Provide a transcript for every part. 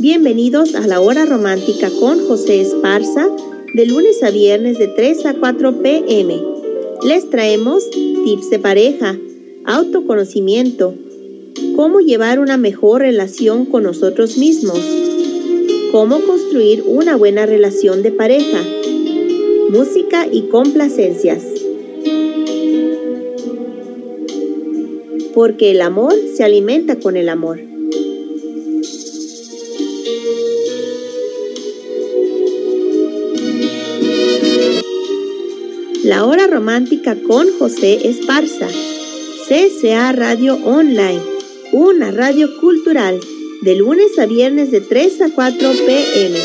Bienvenidos a la hora romántica con José Esparza, de lunes a viernes de 3 a 4 pm. Les traemos tips de pareja, autoconocimiento, cómo llevar una mejor relación con nosotros mismos, cómo construir una buena relación de pareja, música y complacencias. Porque el amor se alimenta con el amor. La Hora Romántica con José Esparza. CCA Radio Online, una radio cultural, de lunes a viernes de 3 a 4 pm.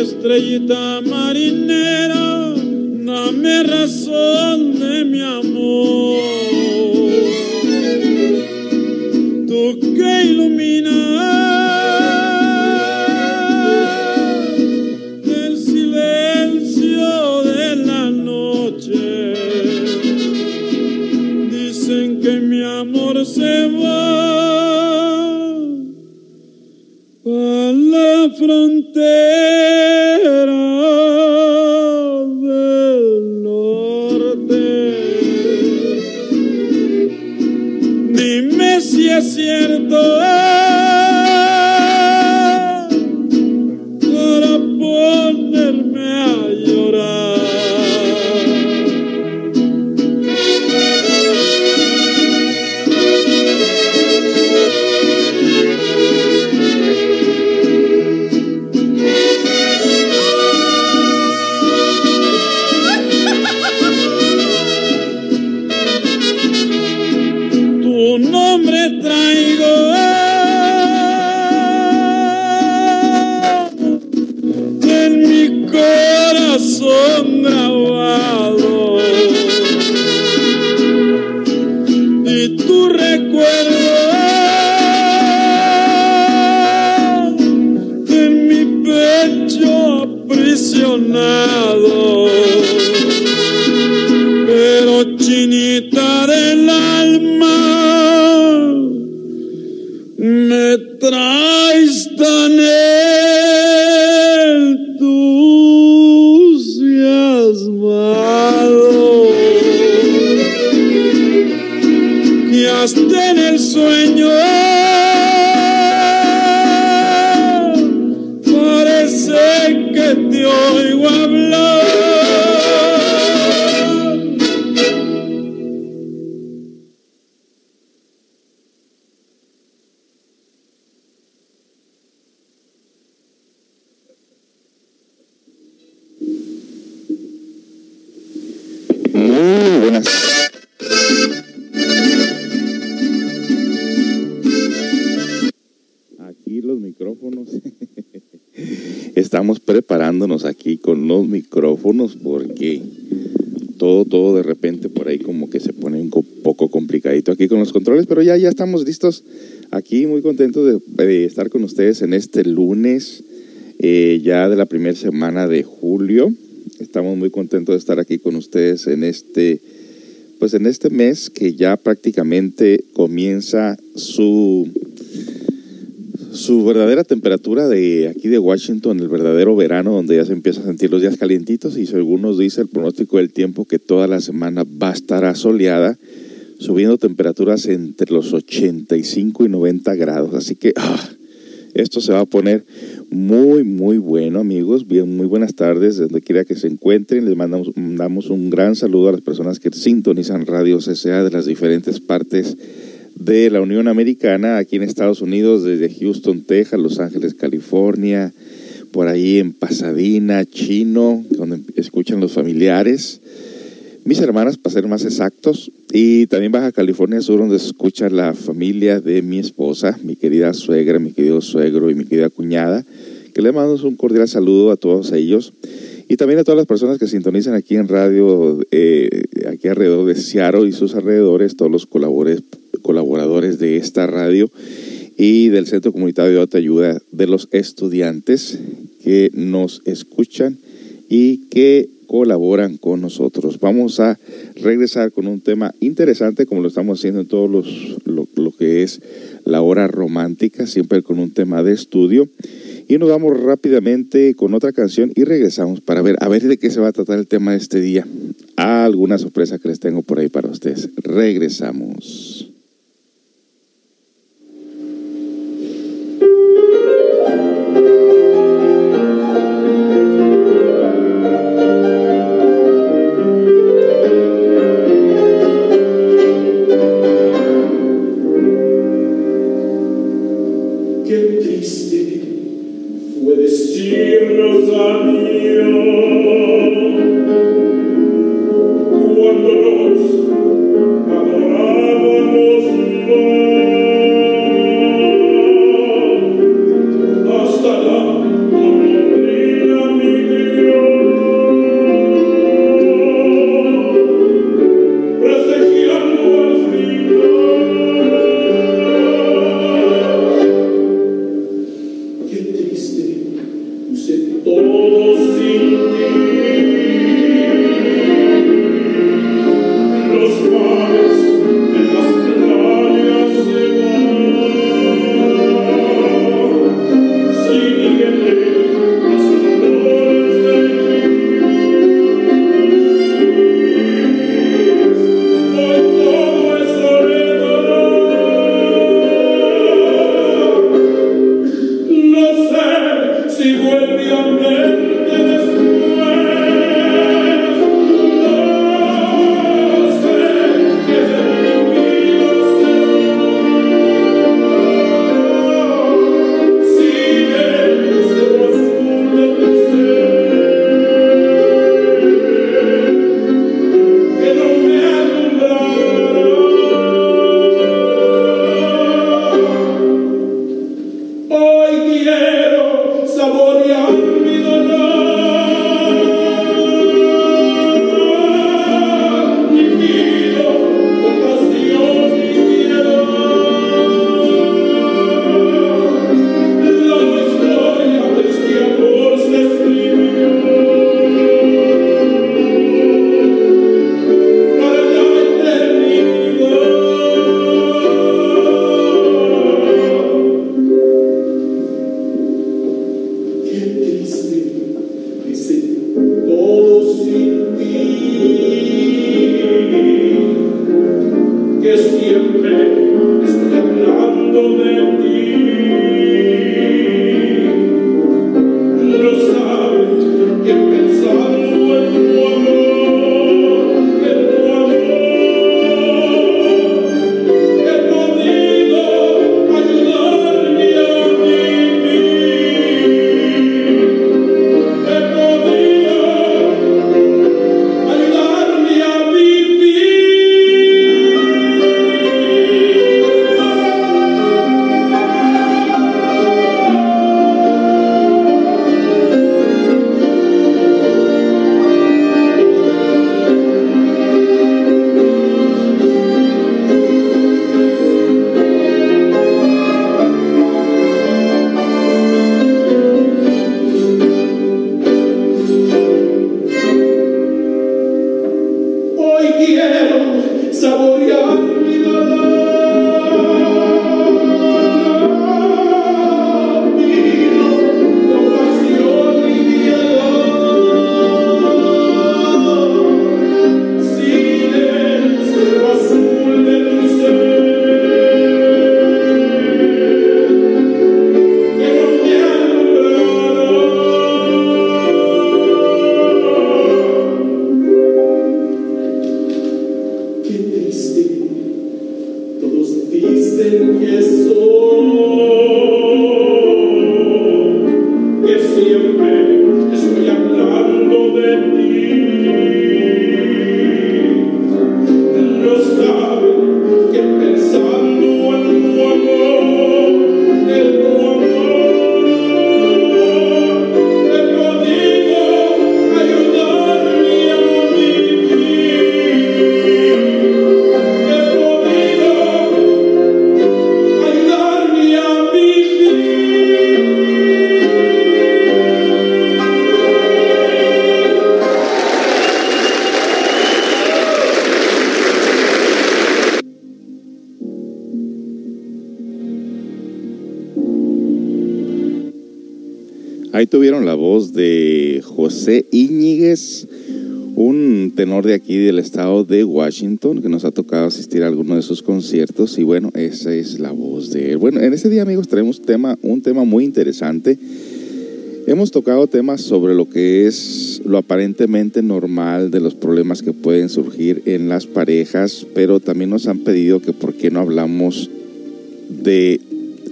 Estrellita ya, ya estamos listos aquí, muy contentos de, estar con ustedes en este lunes, eh, ya de la primera semana de julio. Estamos muy contentos de estar aquí con ustedes en este, pues en este mes que ya prácticamente comienza su su verdadera temperatura de aquí de Washington, el verdadero verano, donde ya se empieza a sentir los días calientitos y según nos dice el pronóstico del tiempo que toda la semana va a estar asoleada, subiendo temperaturas entre los 85 y 90 grados. Así que ah, esto se va a poner muy, muy bueno, amigos. Bien, muy buenas tardes, donde quiera que se encuentren. Les mandamos, mandamos un gran saludo a las personas que sintonizan Radio CCA de las diferentes partes de la Unión Americana, aquí en Estados Unidos, desde Houston, Texas, Los Ángeles, California, por ahí en Pasadena, Chino, donde escuchan los familiares, mis hermanas, para ser más exactos, y también Baja California Sur, donde se escucha la familia de mi esposa, mi querida suegra, mi querido suegro y mi querida cuñada, que le mandamos un cordial saludo a todos ellos. Y también a todas las personas que sintonizan aquí en radio, eh, aquí alrededor de Seattle y sus alrededores, todos los colaboradores, colaboradores de esta radio. y del Centro Comunitario de Ayuda de los estudiantes que nos escuchan y que colaboran con nosotros. Vamos a regresar con un tema interesante como lo estamos haciendo en todos los lo, que es la hora romántica, siempre con un tema de estudio. Y nos vamos rápidamente con otra canción y regresamos para ver a ver de qué se va a tratar el tema de este día. alguna sorpresa que les tengo por ahí para ustedes. Regresamos. Un tenor de aquí del estado de Washington que nos ha tocado asistir a alguno de sus conciertos y bueno, esa es la voz de él. Bueno, en este día amigos tenemos tema, un tema muy interesante. Hemos tocado temas sobre lo que es lo aparentemente normal de los problemas que pueden surgir en las parejas, pero también nos han pedido que por qué no hablamos de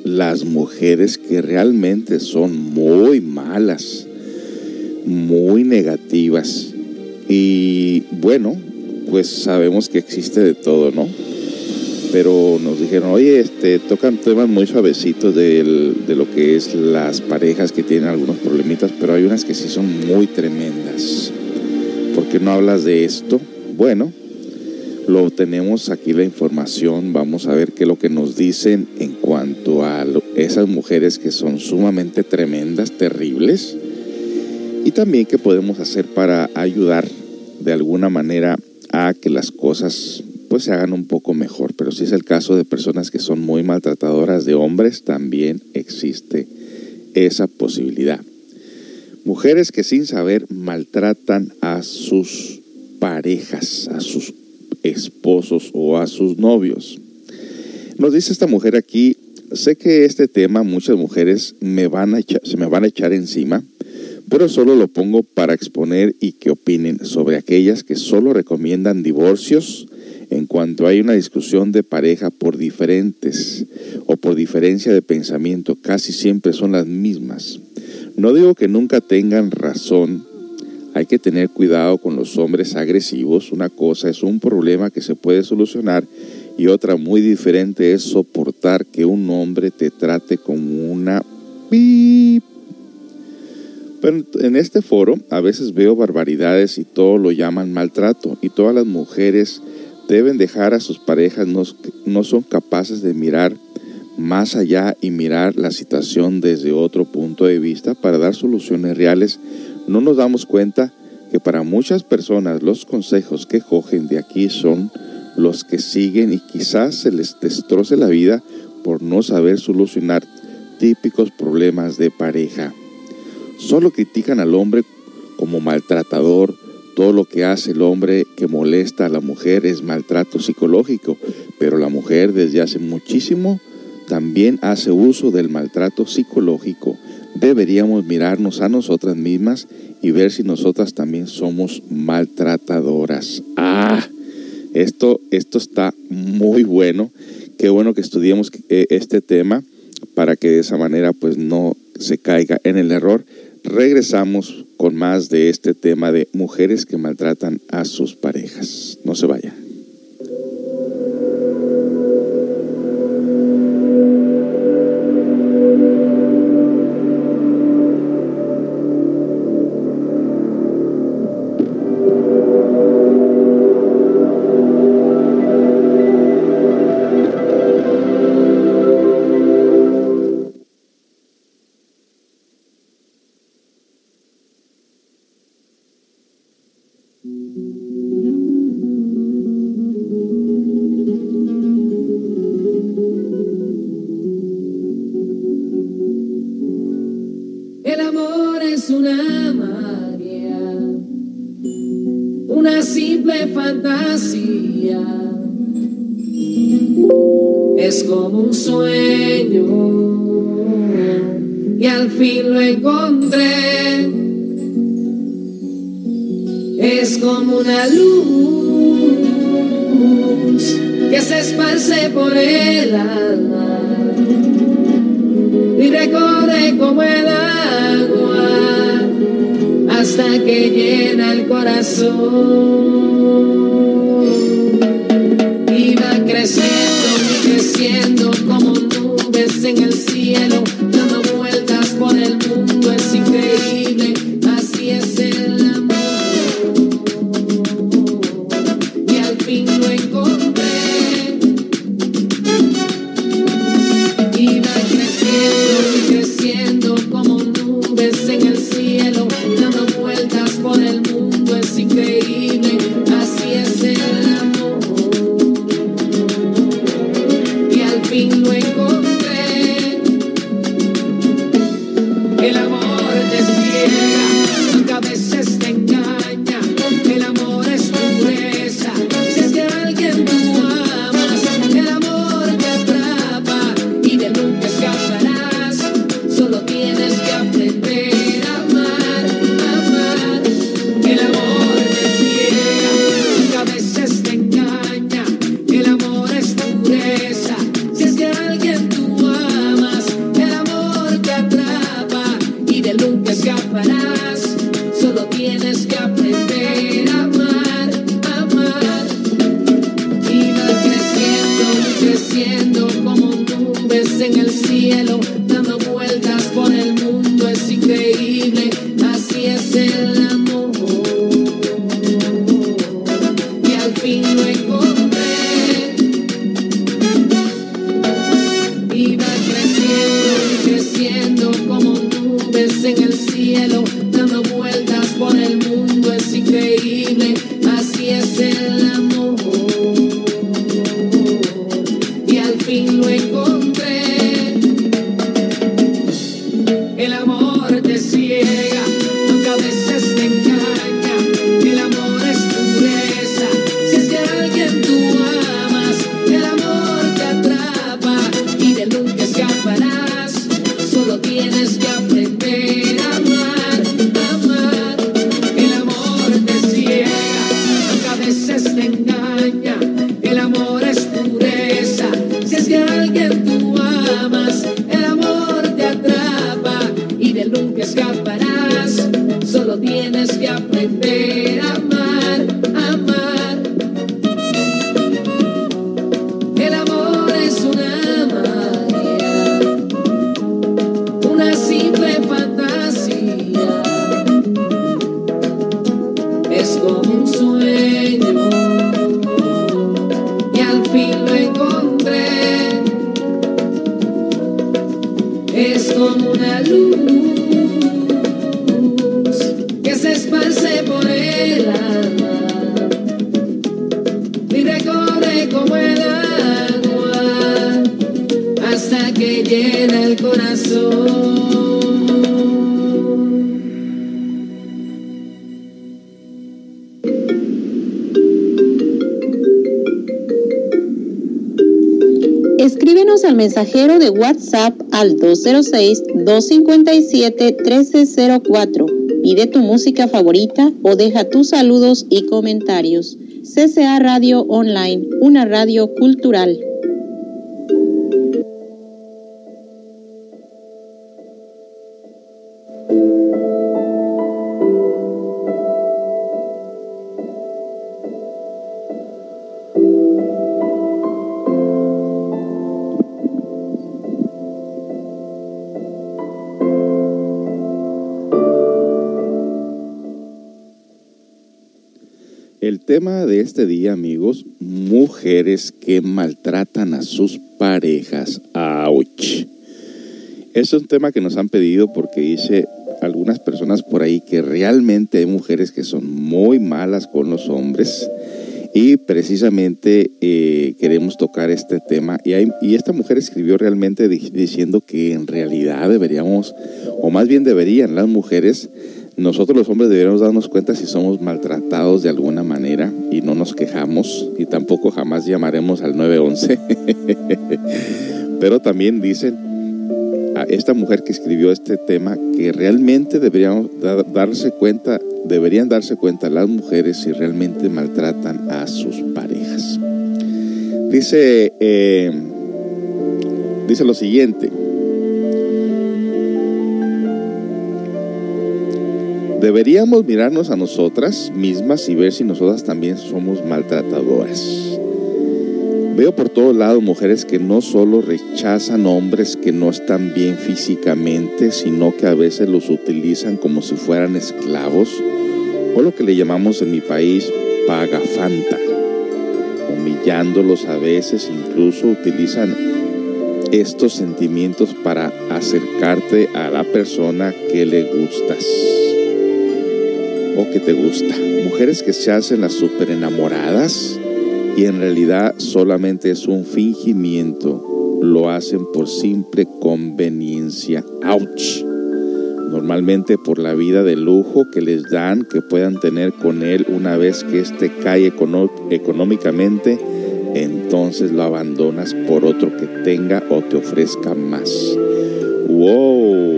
las mujeres que realmente son muy malas, muy negativas. Y bueno, pues sabemos que existe de todo, ¿no? Pero nos dijeron, oye, este, tocan temas muy suavecitos de lo que es las parejas que tienen algunos problemitas, pero hay unas que sí son muy tremendas. ¿Por qué no hablas de esto? Bueno, lo tenemos aquí la información, vamos a ver qué es lo que nos dicen en cuanto a esas mujeres que son sumamente tremendas, terribles, y también qué podemos hacer para ayudar de alguna manera a que las cosas pues se hagan un poco mejor. Pero si es el caso de personas que son muy maltratadoras de hombres, también existe esa posibilidad. Mujeres que sin saber maltratan a sus parejas, a sus esposos o a sus novios. Nos dice esta mujer aquí, sé que este tema muchas mujeres me van a se me van a echar encima, pero solo lo pongo para exponer y que opinen sobre aquellas que solo recomiendan divorcios en cuanto hay una discusión de pareja por diferentes o por diferencia de pensamiento, casi siempre son las mismas. No digo que nunca tengan razón, hay que tener cuidado con los hombres agresivos. Una cosa es un problema que se puede solucionar y otra muy diferente es soportar que un hombre te trate como una pip. Pero en este foro a veces veo barbaridades y todo lo llaman maltrato y todas las mujeres deben dejar a sus parejas, no, no son capaces de mirar más allá y mirar la situación desde otro punto de vista para dar soluciones reales no nos damos cuenta que para muchas personas los consejos que cogen de aquí son los que siguen y quizás se les destroce la vida por no saber solucionar típicos problemas de pareja. Solo critican al hombre como maltratador, todo lo que hace el hombre que molesta a la mujer es maltrato psicológico, pero la mujer desde hace muchísimo también hace uso del maltrato psicológico deberíamos mirarnos a nosotras mismas y ver si nosotras también somos maltratadoras. Ah, esto, esto está muy bueno. Qué bueno que estudiemos eh, este tema para que de esa manera pues no se caiga en el error. Regresamos con más de este tema de mujeres que maltratan a sus parejas. No se vaya. Así al 206-257-1304. Pide tu música favorita o deja tus saludos y comentarios. CCA Radio Online, una radio cultural. Tema de este día, amigos, mujeres que maltratan a sus parejas. ¡Auch! Es un tema que nos han pedido porque dice algunas personas por ahí que realmente hay mujeres que son muy malas con los hombres y precisamente eh, queremos tocar este tema. Y, hay- y esta mujer escribió realmente di- diciendo que en realidad deberíamos, o más bien deberían las mujeres, nosotros los hombres deberíamos darnos cuenta si somos maltratados de alguna manera y no nos quejamos y tampoco jamás llamaremos al 911. Pero también dicen a esta mujer que escribió este tema que realmente deberíamos da- darse cuenta, deberían darse cuenta las mujeres si realmente maltratan a sus parejas. Dice, eh, dice lo siguiente. Deberíamos mirarnos a nosotras mismas y ver si nosotras también somos maltratadoras. Veo por todos lados mujeres que no solo rechazan hombres que no están bien físicamente, sino que a veces los utilizan como si fueran esclavos, o lo que le llamamos en mi país pagafanta, humillándolos a veces, incluso utilizan estos sentimientos para acercarte a la persona que le gustas o que te gusta. Mujeres que se hacen las super enamoradas y en realidad solamente es un fingimiento. Lo hacen por simple conveniencia. ¡Auch! Normalmente por la vida de lujo que les dan, que puedan tener con él una vez que éste cae económicamente, entonces lo abandonas por otro que tenga o te ofrezca más. ¡Wow!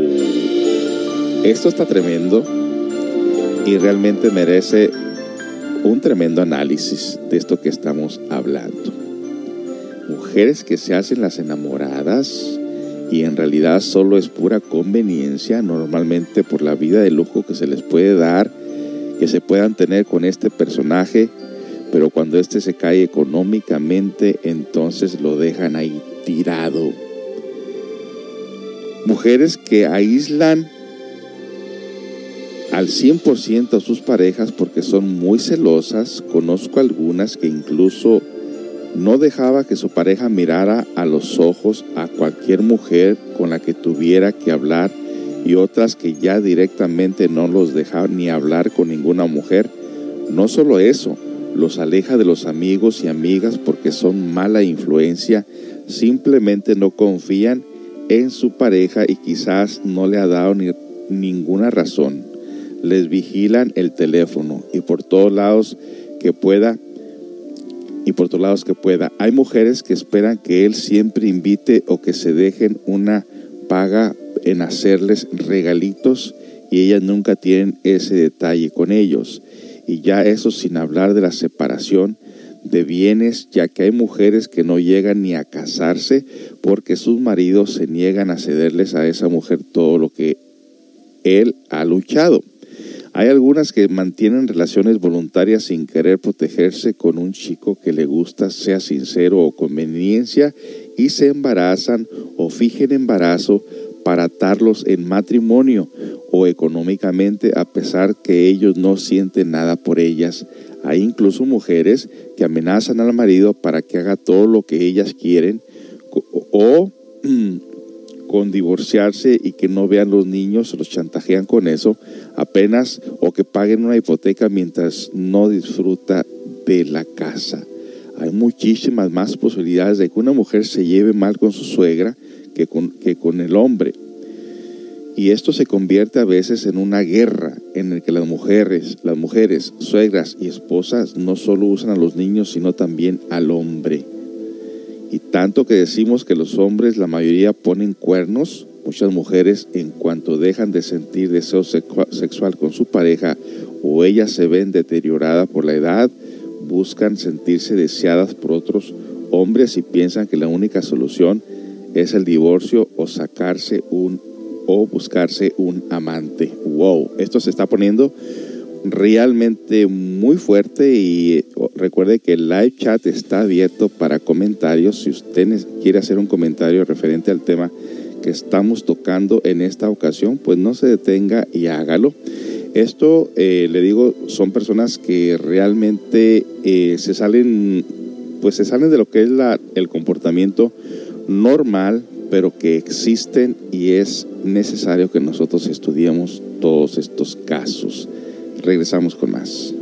Esto está tremendo y realmente merece un tremendo análisis de esto que estamos hablando. Mujeres que se hacen las enamoradas y en realidad solo es pura conveniencia, normalmente por la vida de lujo que se les puede dar, que se puedan tener con este personaje, pero cuando este se cae económicamente, entonces lo dejan ahí tirado. Mujeres que aíslan al 100% a sus parejas porque son muy celosas. Conozco algunas que incluso no dejaba que su pareja mirara a los ojos a cualquier mujer con la que tuviera que hablar y otras que ya directamente no los dejaban ni hablar con ninguna mujer. No solo eso, los aleja de los amigos y amigas porque son mala influencia, simplemente no confían en su pareja y quizás no le ha dado ni, ninguna razón. Les vigilan el teléfono y por todos lados que pueda y por todos lados que pueda. Hay mujeres que esperan que él siempre invite o que se dejen una paga en hacerles regalitos y ellas nunca tienen ese detalle con ellos. Y ya eso sin hablar de la separación de bienes, ya que hay mujeres que no llegan ni a casarse porque sus maridos se niegan a cederles a esa mujer todo lo que él ha luchado. Hay algunas que mantienen relaciones voluntarias sin querer protegerse con un chico que le gusta, sea sincero o conveniencia, y se embarazan o fijen embarazo para atarlos en matrimonio o económicamente a pesar que ellos no sienten nada por ellas. Hay incluso mujeres que amenazan al marido para que haga todo lo que ellas quieren o con divorciarse y que no vean los niños, los chantajean con eso, apenas o que paguen una hipoteca mientras no disfruta de la casa. Hay muchísimas más posibilidades de que una mujer se lleve mal con su suegra que con, que con el hombre. Y esto se convierte a veces en una guerra en el que las mujeres, las mujeres, suegras y esposas no solo usan a los niños, sino también al hombre. Y tanto que decimos que los hombres, la mayoría ponen cuernos, muchas mujeres en cuanto dejan de sentir deseo sexual con su pareja o ellas se ven deterioradas por la edad, buscan sentirse deseadas por otros hombres y piensan que la única solución es el divorcio o sacarse un o buscarse un amante. Wow, esto se está poniendo realmente muy fuerte y recuerde que el live chat está abierto para comentarios. Si usted quiere hacer un comentario referente al tema que estamos tocando en esta ocasión, pues no se detenga y hágalo. Esto, eh, le digo, son personas que realmente eh, se salen, pues se salen de lo que es la, el comportamiento normal, pero que existen y es necesario que nosotros estudiemos todos estos casos. Regresamos con más.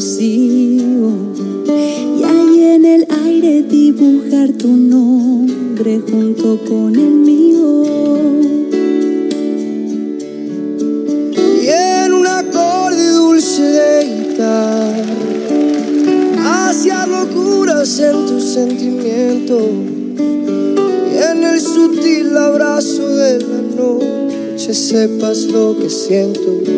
Y ahí en el aire dibujar tu nombre junto con el mío. y en un acorde dulce de guitarra hacia locuras en tu sentimiento y en el sutil abrazo de la noche sepas lo que siento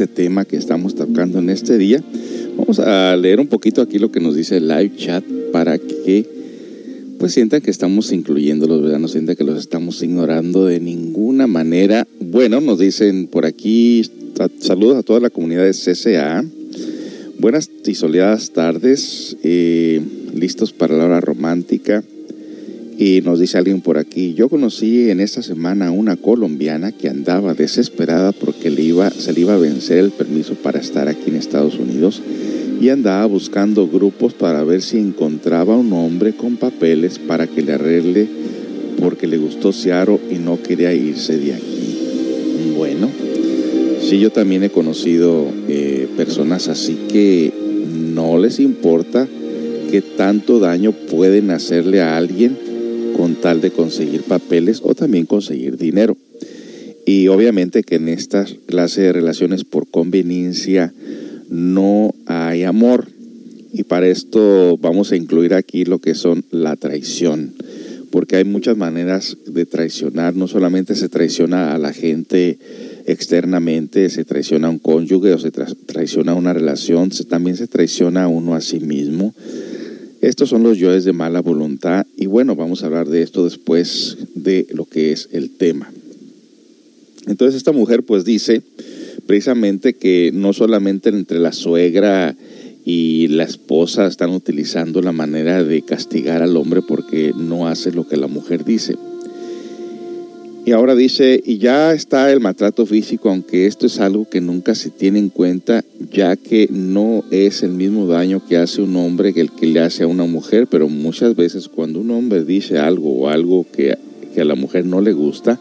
este tema que estamos tocando en este día. Vamos a leer un poquito aquí lo que nos dice el live chat para que pues sientan que estamos incluyéndolos, ¿verdad? No sientan que los estamos ignorando de ninguna manera. Bueno, nos dicen por aquí, sa- saludos a toda la comunidad de CCA. Buenas y soleadas tardes, eh, listos para la hora romántica. Y nos dice alguien por aquí, yo conocí en esta semana a una colombiana que andaba desesperada porque le iba, se le iba a vencer el permiso para estar aquí en Estados Unidos y andaba buscando grupos para ver si encontraba un hombre con papeles para que le arregle porque le gustó Seattle y no quería irse de aquí. Bueno, sí, yo también he conocido eh, personas así que no les importa qué tanto daño pueden hacerle a alguien con tal de conseguir papeles o también conseguir dinero. Y obviamente que en esta clase de relaciones por conveniencia no hay amor. Y para esto vamos a incluir aquí lo que son la traición. Porque hay muchas maneras de traicionar. No solamente se traiciona a la gente externamente, se traiciona a un cónyuge o se tra- traiciona a una relación, también se traiciona a uno a sí mismo. Estos son los yoes de mala voluntad y bueno, vamos a hablar de esto después de lo que es el tema. Entonces esta mujer pues dice precisamente que no solamente entre la suegra y la esposa están utilizando la manera de castigar al hombre porque no hace lo que la mujer dice. Y ahora dice, y ya está el maltrato físico, aunque esto es algo que nunca se tiene en cuenta, ya que no es el mismo daño que hace un hombre que el que le hace a una mujer, pero muchas veces cuando un hombre dice algo o algo que, que a la mujer no le gusta,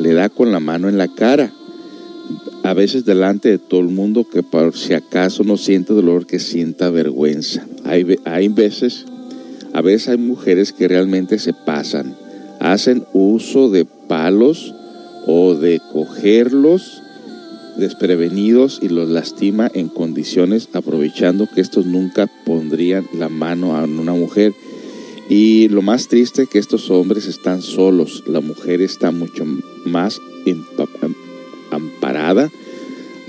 le da con la mano en la cara. A veces delante de todo el mundo que por si acaso no siente dolor, que sienta vergüenza. Hay, hay veces A veces hay mujeres que realmente se pasan, hacen uso de palos o de cogerlos desprevenidos y los lastima en condiciones aprovechando que estos nunca pondrían la mano a una mujer. Y lo más triste es que estos hombres están solos, la mujer está mucho más amparada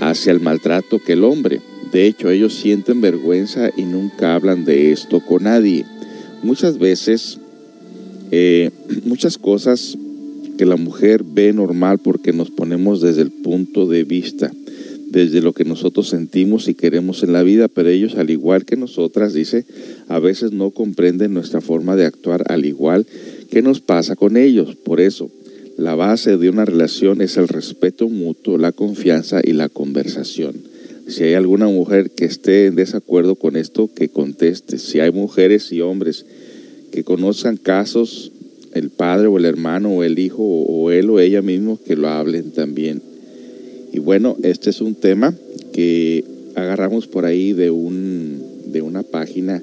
hacia el maltrato que el hombre. De hecho, ellos sienten vergüenza y nunca hablan de esto con nadie. Muchas veces, eh, muchas cosas que la mujer ve normal porque nos ponemos desde el punto de vista, desde lo que nosotros sentimos y queremos en la vida, pero ellos, al igual que nosotras, dice, a veces no comprenden nuestra forma de actuar al igual que nos pasa con ellos. Por eso, la base de una relación es el respeto mutuo, la confianza y la conversación. Si hay alguna mujer que esté en desacuerdo con esto, que conteste. Si hay mujeres y hombres que conozcan casos el padre o el hermano o el hijo o, él o ella mismo que lo hablen también. Y bueno, este es un tema que agarramos por ahí de, un, de una página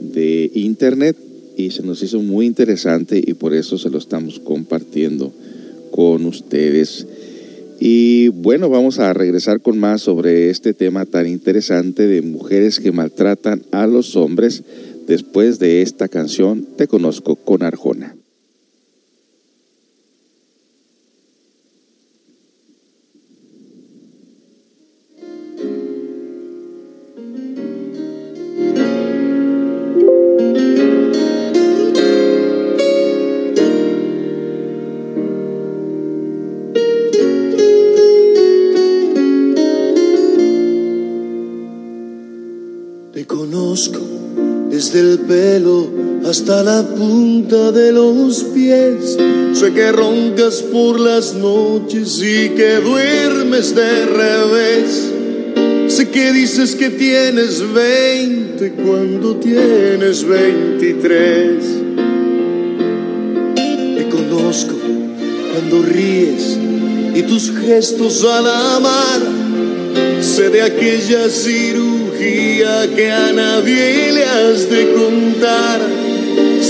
de internet y se nos hizo muy interesante y por eso se lo estamos compartiendo con ustedes. Y bueno, vamos a regresar con más sobre este tema tan interesante de mujeres que maltratan a los hombres después de esta canción Te conozco con Arjona. Hasta la punta de los pies. Sé que roncas por las noches y que duermes de revés. Sé que dices que tienes 20 cuando tienes 23. Te conozco cuando ríes y tus gestos al amar. Sé de aquella cirugía que a nadie le has de contar.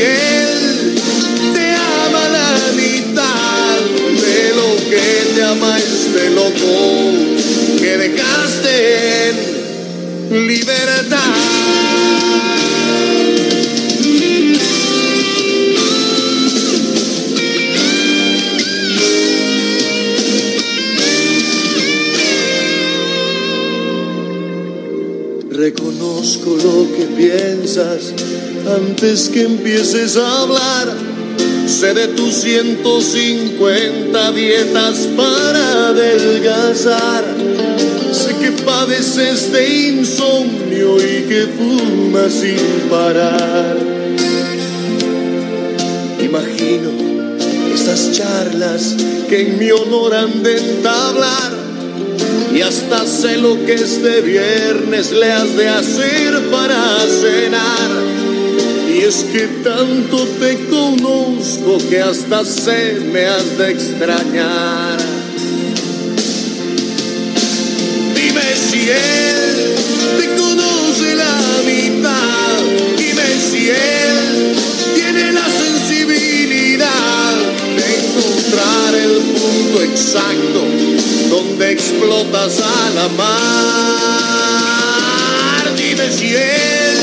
él te ama la mitad de lo que te ama este loco que dejaste en libertad. Reconozco lo que piensas antes que empieces a hablar. Sé de tus 150 dietas para adelgazar. Sé que padeces de insomnio y que fumas sin parar. Imagino estas charlas que en mi honor han de entablar y hasta sé lo que este viernes le has de hacer para cenar. Es que tanto te conozco que hasta sé me has de extrañar. Dime si él te conoce la mitad, dime si él tiene la sensibilidad de encontrar el punto exacto donde explotas a la mar. Dime si él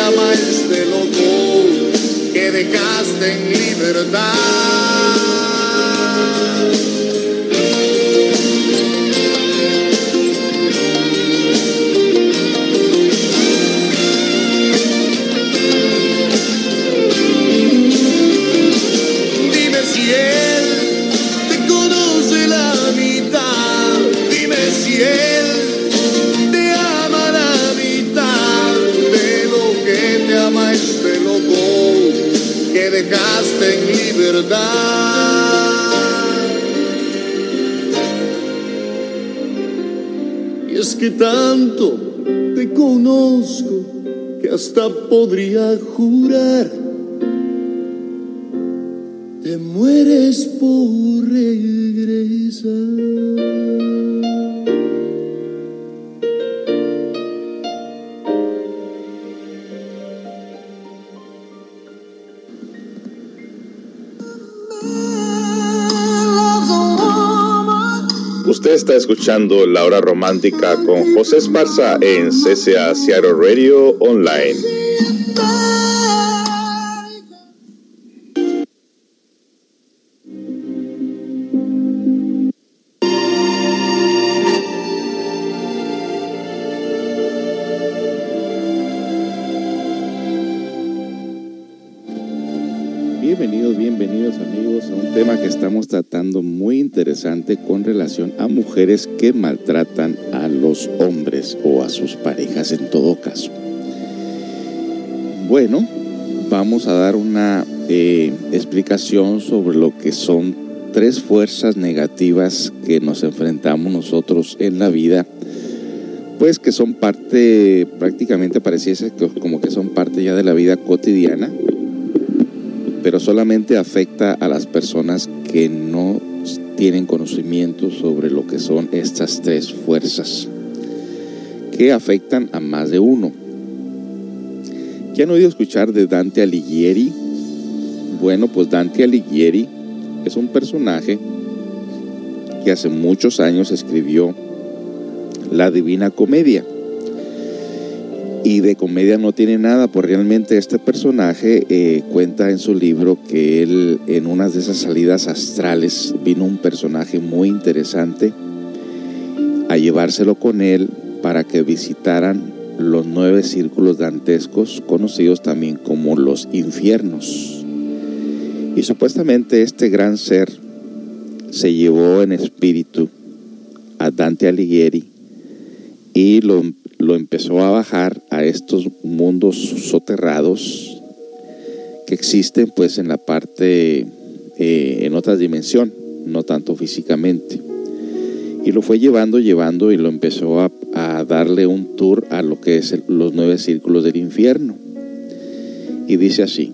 que te ama este loco que dejaste en libertad. Y es que tanto te conozco que hasta podría jurar. Escuchando La Hora Romántica con José Esparza en CCA Seattle Radio Online. Interesante con relación a mujeres que maltratan a los hombres o a sus parejas en todo caso. Bueno, vamos a dar una eh, explicación sobre lo que son tres fuerzas negativas que nos enfrentamos nosotros en la vida, pues que son parte, prácticamente pareciese como que son parte ya de la vida cotidiana pero solamente afecta a las personas que no tienen conocimiento sobre lo que son estas tres fuerzas, que afectan a más de uno. ¿Ya han oído escuchar de Dante Alighieri? Bueno, pues Dante Alighieri es un personaje que hace muchos años escribió la Divina Comedia y de comedia no tiene nada, pues realmente este personaje eh, cuenta en su libro que él en unas de esas salidas astrales vino un personaje muy interesante a llevárselo con él para que visitaran los nueve círculos dantescos, conocidos también como los infiernos. Y supuestamente este gran ser se llevó en espíritu a Dante Alighieri y lo lo empezó a bajar a estos mundos soterrados que existen pues en la parte, eh, en otra dimensión, no tanto físicamente. Y lo fue llevando, llevando y lo empezó a, a darle un tour a lo que es los nueve círculos del infierno. Y dice así,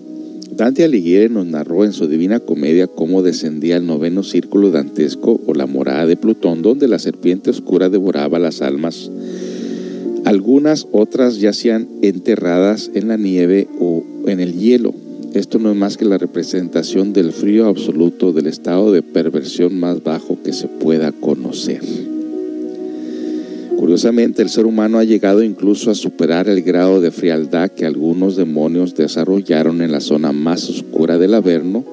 Dante Alighieri nos narró en su Divina Comedia cómo descendía el noveno círculo dantesco o la morada de Plutón, donde la serpiente oscura devoraba las almas algunas otras yacían enterradas en la nieve o en el hielo. Esto no es más que la representación del frío absoluto del estado de perversión más bajo que se pueda conocer. Curiosamente, el ser humano ha llegado incluso a superar el grado de frialdad que algunos demonios desarrollaron en la zona más oscura del Averno,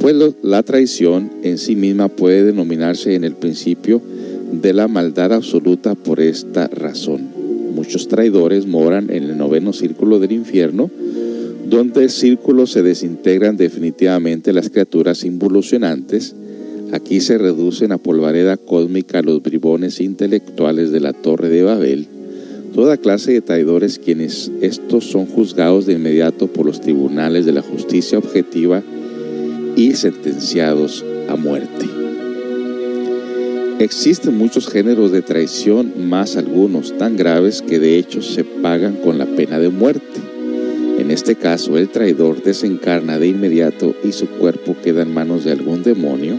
pues la traición en sí misma puede denominarse en el principio de la maldad absoluta por esta razón. Muchos traidores moran en el noveno círculo del infierno, donde el círculo se desintegran definitivamente las criaturas involucionantes. Aquí se reducen a polvareda cósmica los bribones intelectuales de la Torre de Babel, toda clase de traidores quienes estos son juzgados de inmediato por los tribunales de la justicia objetiva y sentenciados a muerte. Existen muchos géneros de traición, más algunos tan graves que de hecho se pagan con la pena de muerte. En este caso, el traidor desencarna de inmediato y su cuerpo queda en manos de algún demonio.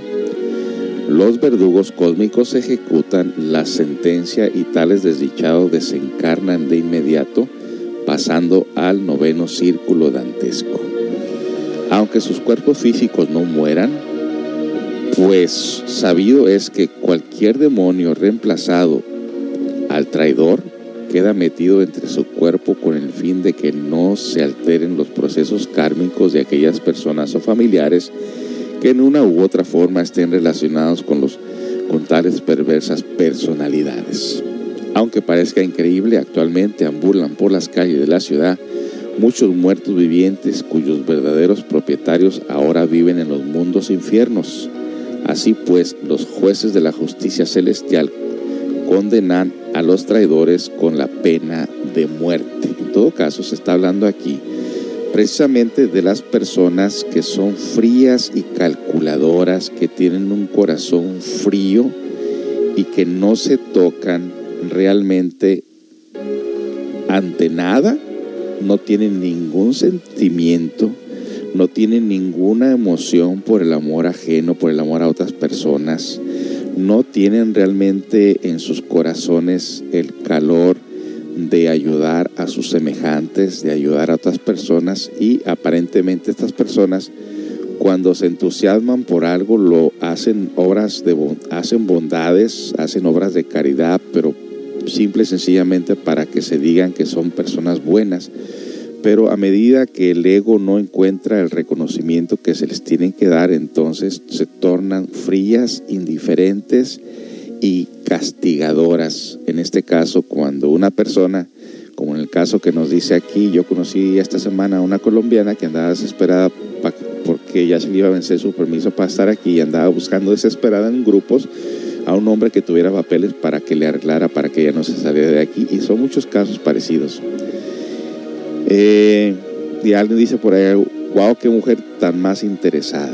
Los verdugos cósmicos ejecutan la sentencia y tales desdichados desencarnan de inmediato, pasando al noveno círculo dantesco. Aunque sus cuerpos físicos no mueran, pues sabido es que cualquier demonio reemplazado al traidor queda metido entre su cuerpo con el fin de que no se alteren los procesos kármicos de aquellas personas o familiares que en una u otra forma estén relacionados con, los, con tales perversas personalidades. Aunque parezca increíble, actualmente ambulan por las calles de la ciudad muchos muertos vivientes cuyos verdaderos propietarios ahora viven en los mundos infiernos Así pues, los jueces de la justicia celestial condenan a los traidores con la pena de muerte. En todo caso, se está hablando aquí precisamente de las personas que son frías y calculadoras, que tienen un corazón frío y que no se tocan realmente ante nada, no tienen ningún sentimiento, no tienen ninguna emoción por el amor ajeno, por el amor a otras personas, no tienen realmente en sus corazones el calor de ayudar a sus semejantes, de ayudar a otras personas y aparentemente estas personas cuando se entusiasman por algo lo hacen obras de hacen bondades, hacen obras de caridad, pero simple y sencillamente para que se digan que son personas buenas. Pero a medida que el ego no encuentra el reconocimiento que se les tiene que dar, entonces se tornan frías, indiferentes y castigadoras. En este caso, cuando una persona, como en el caso que nos dice aquí, yo conocí esta semana a una colombiana que andaba desesperada porque ya se le iba a vencer su permiso para estar aquí y andaba buscando desesperada en grupos a un hombre que tuviera papeles para que le arreglara, para que ella no se saliera de aquí. Y son muchos casos parecidos. Eh, y alguien dice por ahí, wow, qué mujer tan más interesada.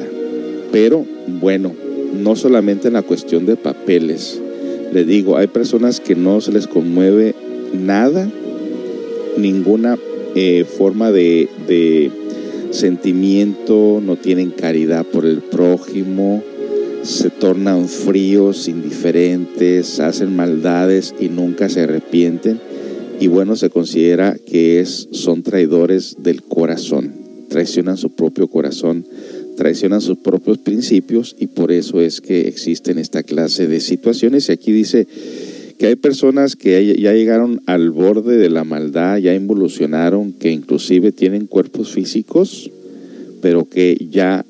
Pero bueno, no solamente en la cuestión de papeles. Le digo, hay personas que no se les conmueve nada, ninguna eh, forma de, de sentimiento, no tienen caridad por el prójimo, se tornan fríos, indiferentes, hacen maldades y nunca se arrepienten. Y bueno, se considera que es, son traidores del corazón, traicionan su propio corazón, traicionan sus propios principios y por eso es que existen esta clase de situaciones. Y aquí dice que hay personas que ya llegaron al borde de la maldad, ya involucionaron, que inclusive tienen cuerpos físicos, pero que ya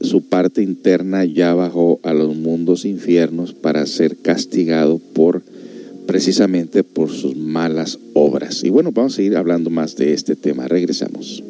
su parte interna ya bajó a los mundos infiernos para ser castigado por precisamente por sus malas obras. Y bueno, vamos a seguir hablando más de este tema. Regresamos.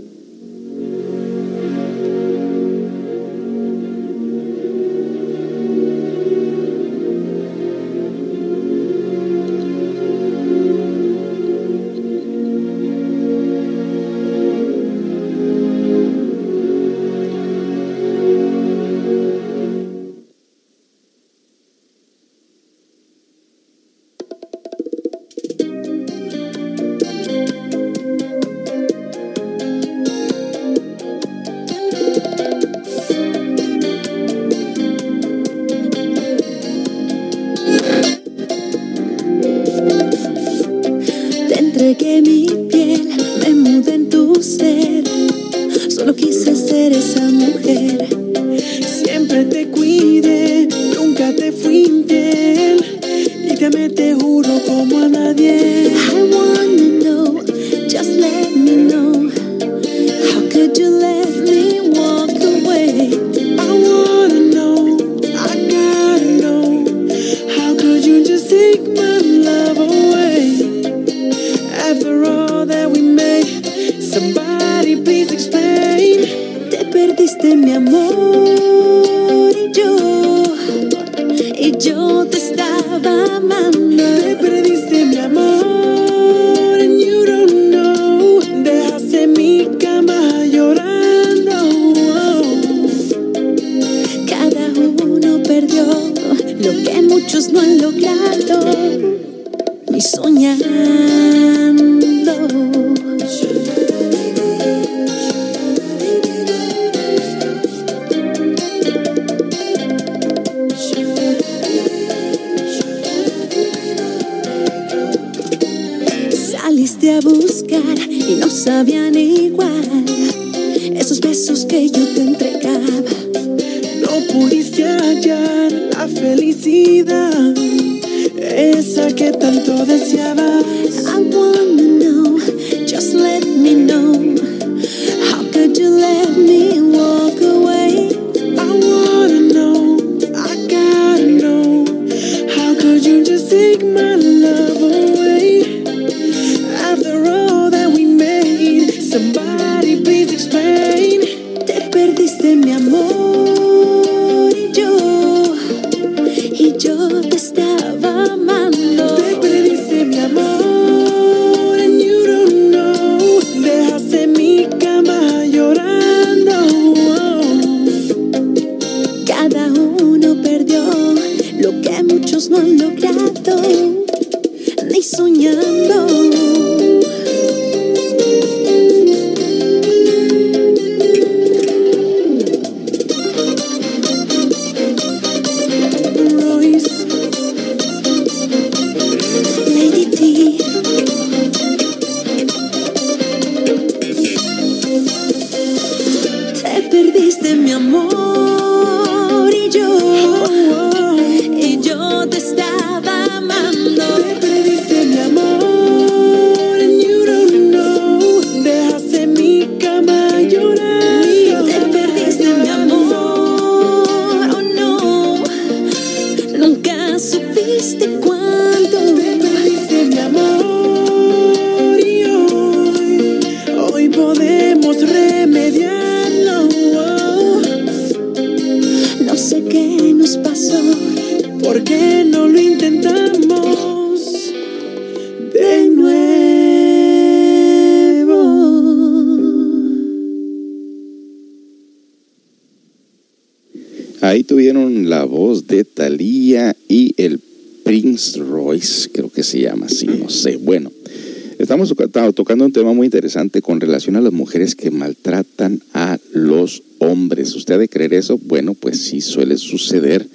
Tocando un tema muy interesante con relación a las mujeres que maltratan a los hombres. ¿Usted ha de creer eso? Bueno, pues sí suele suceder.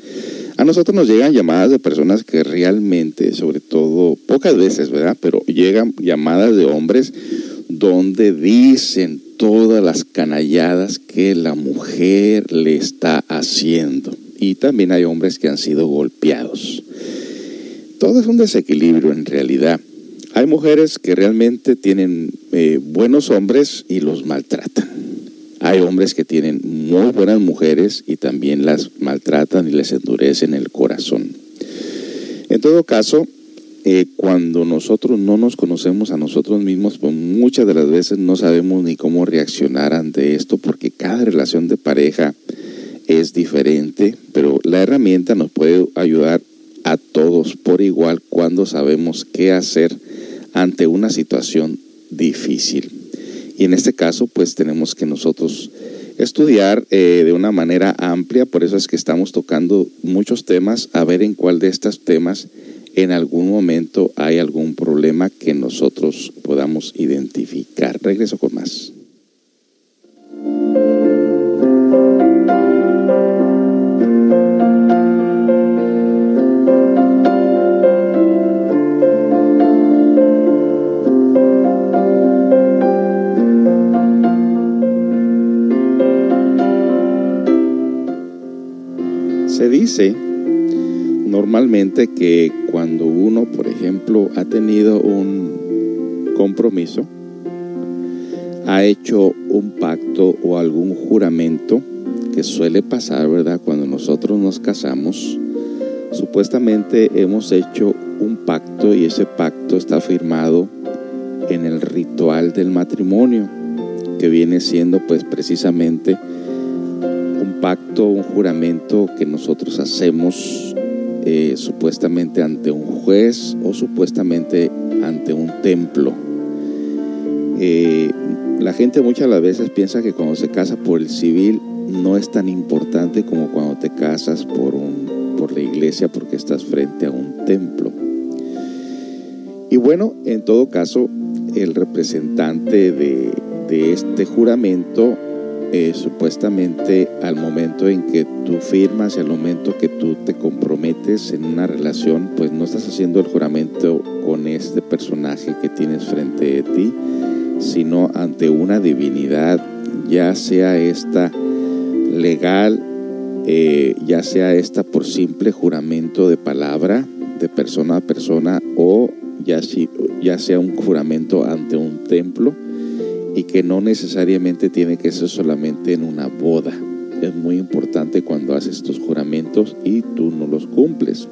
A nosotros nos llegan llamadas de personas que realmente, sobre todo, pocas veces, ¿verdad? Pero llegan llamadas de hombres donde dicen todas las canalladas que la mujer le está haciendo. Y también hay hombres que han sido golpeados. Todo es un desequilibrio en realidad. Hay mujeres que realmente tienen eh, buenos hombres y los maltratan. Hay hombres que tienen muy buenas mujeres y también las maltratan y les endurecen el corazón. En todo caso, eh, cuando nosotros no nos conocemos a nosotros mismos, pues muchas de las veces no sabemos ni cómo reaccionar ante esto porque cada relación de pareja es diferente, pero la herramienta nos puede ayudar a todos por igual cuando sabemos qué hacer ante una situación difícil. Y en este caso, pues tenemos que nosotros estudiar eh, de una manera amplia, por eso es que estamos tocando muchos temas, a ver en cuál de estos temas en algún momento hay algún problema que nosotros podamos identificar. Regreso con más. Se dice normalmente que cuando uno, por ejemplo, ha tenido un compromiso, ha hecho un pacto o algún juramento que suele pasar, ¿verdad? Cuando nosotros nos casamos, supuestamente hemos hecho un pacto y ese pacto está firmado en el ritual del matrimonio, que viene siendo pues precisamente pacto, un juramento que nosotros hacemos eh, supuestamente ante un juez o supuestamente ante un templo. Eh, la gente muchas de las veces piensa que cuando se casa por el civil no es tan importante como cuando te casas por, un, por la iglesia porque estás frente a un templo. Y bueno, en todo caso, el representante de, de este juramento eh, supuestamente al momento en que tú firmas y al momento que tú te comprometes en una relación, pues no estás haciendo el juramento con este personaje que tienes frente de ti, sino ante una divinidad, ya sea esta legal, eh, ya sea esta por simple juramento de palabra, de persona a persona, o ya, si, ya sea un juramento ante un templo y que no necesariamente tiene que ser solamente en una boda. Es muy importante cuando haces estos juramentos y tú no los cumples.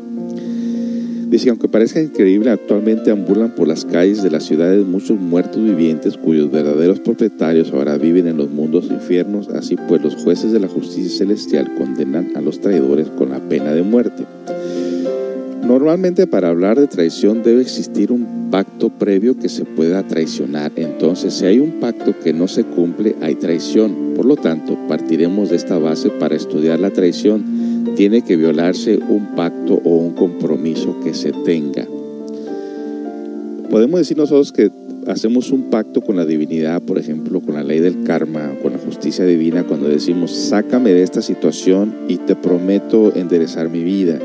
Dice, aunque parezca increíble, actualmente ambulan por las calles de las ciudades muchos muertos vivientes cuyos verdaderos propietarios ahora viven en los mundos infiernos. Así pues, los jueces de la justicia celestial condenan a los traidores con la pena de muerte. Normalmente para hablar de traición debe existir un pacto previo que se pueda traicionar. Entonces, si hay un pacto que no se cumple, hay traición. Por lo tanto, partiremos de esta base para estudiar la traición. Tiene que violarse un pacto o un compromiso que se tenga. Podemos decir nosotros que hacemos un pacto con la divinidad, por ejemplo, con la ley del karma, con la justicia divina, cuando decimos, sácame de esta situación y te prometo enderezar mi vida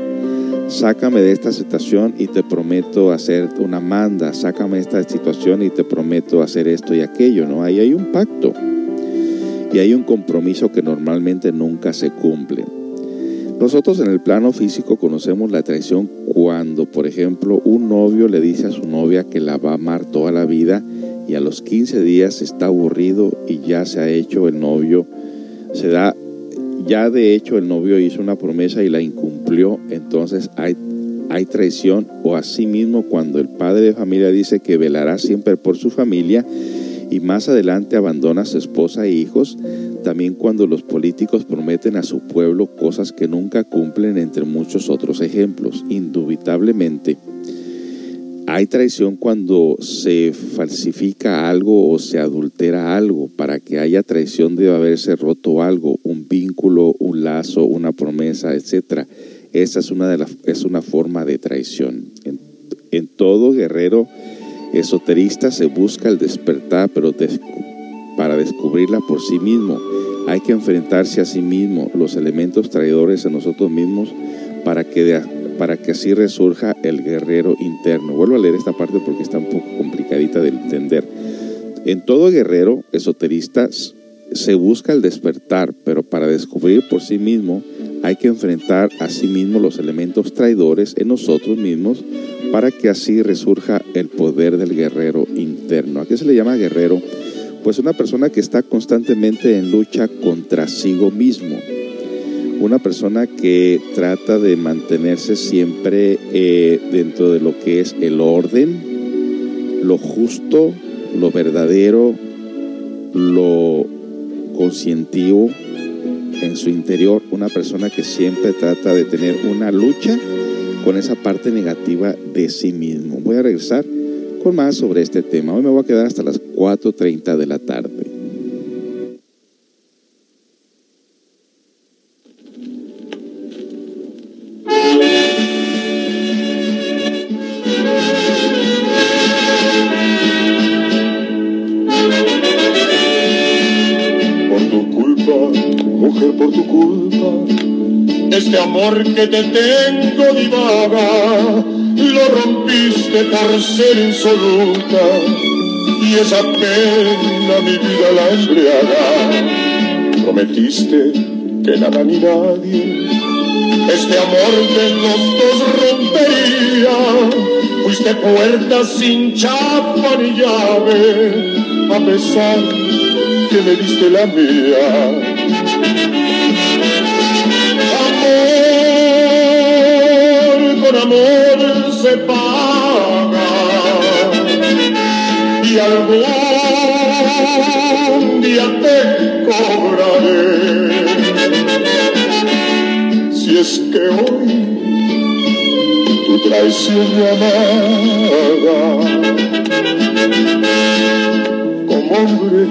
sácame de esta situación y te prometo hacer una manda, sácame de esta situación y te prometo hacer esto y aquello, ¿no? Ahí hay un pacto y hay un compromiso que normalmente nunca se cumple. Nosotros en el plano físico conocemos la traición cuando, por ejemplo, un novio le dice a su novia que la va a amar toda la vida y a los 15 días está aburrido y ya se ha hecho el novio, se da ya de hecho el novio hizo una promesa y la incumplió, entonces hay, traición o asimismo cuando el padre de familia dice que velará siempre por su familia y más adelante abandona a su esposa e hijos, también cuando los políticos prometen a su pueblo cosas que nunca cumplen entre muchos otros ejemplos, indubitablemente. Hay traición cuando se falsifica algo o se adultera algo. Para que haya traición debe haberse roto algo, un vínculo, un lazo, una promesa, etcétera. Esa es una, de las es una forma de traición. En, todo guerrero esoterista se busca el despertar, pero para descubrirla por sí mismo. Hay que enfrentarse a sí mismo, los elementos traidores en nosotros mismos, para que, de- para que así resurja el guerrero interno. Vuelvo a leer esta parte porque está un poco complicadita de entender. En todo guerrero esoterista se busca el despertar, pero para descubrir por sí mismo hay que enfrentar a sí mismo los elementos traidores en nosotros mismos para que así resurja el poder del guerrero interno. ¿A qué se le llama guerrero? Pues una persona que está constantemente en lucha contra sí mismo. Una persona que trata de mantenerse siempre eh, dentro de lo que es el orden, lo justo, lo verdadero, lo conscientivo en su interior. Una persona que siempre trata de tener una lucha con esa parte negativa de sí mismo. Voy a regresar con más sobre este tema. Hoy me voy a quedar hasta las 4.30 de la tarde. Este amor que te tengo divaga, lo rompiste por ser insoluta, y esa pena mi vida la embriaga. Prometiste que nada ni nadie, este amor de los dos rompería. Fuiste puerta sin chapa ni llave, a pesar que me diste la mía. Se paga y algún día te cobraré. Si es que hoy tu traición me amaga como hombre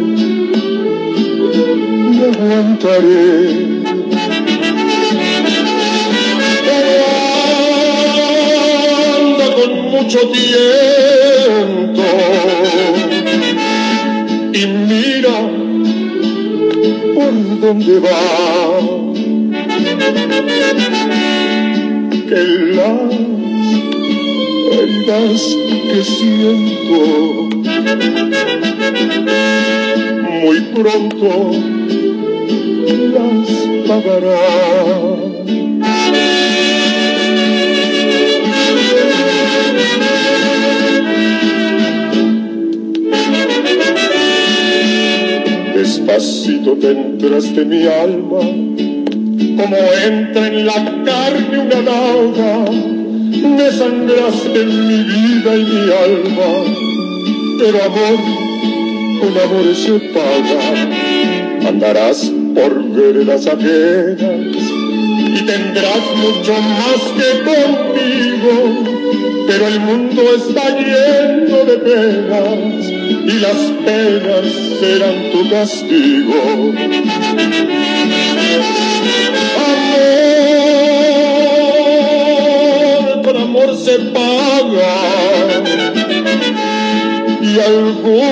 me aguantaré. Mucho tiempo y mira por dónde va. Que las heridas que siento muy pronto las pagará. Despacito te entraste en mi alma, como entra en la carne una daga, desangraste mi vida y mi alma, pero amor, con amor se paga, andarás por veredas ajenas y tendrás mucho más que conmigo, pero el mundo está lleno de penas y las penas serán tu castigo. Amor, con amor se paga y algún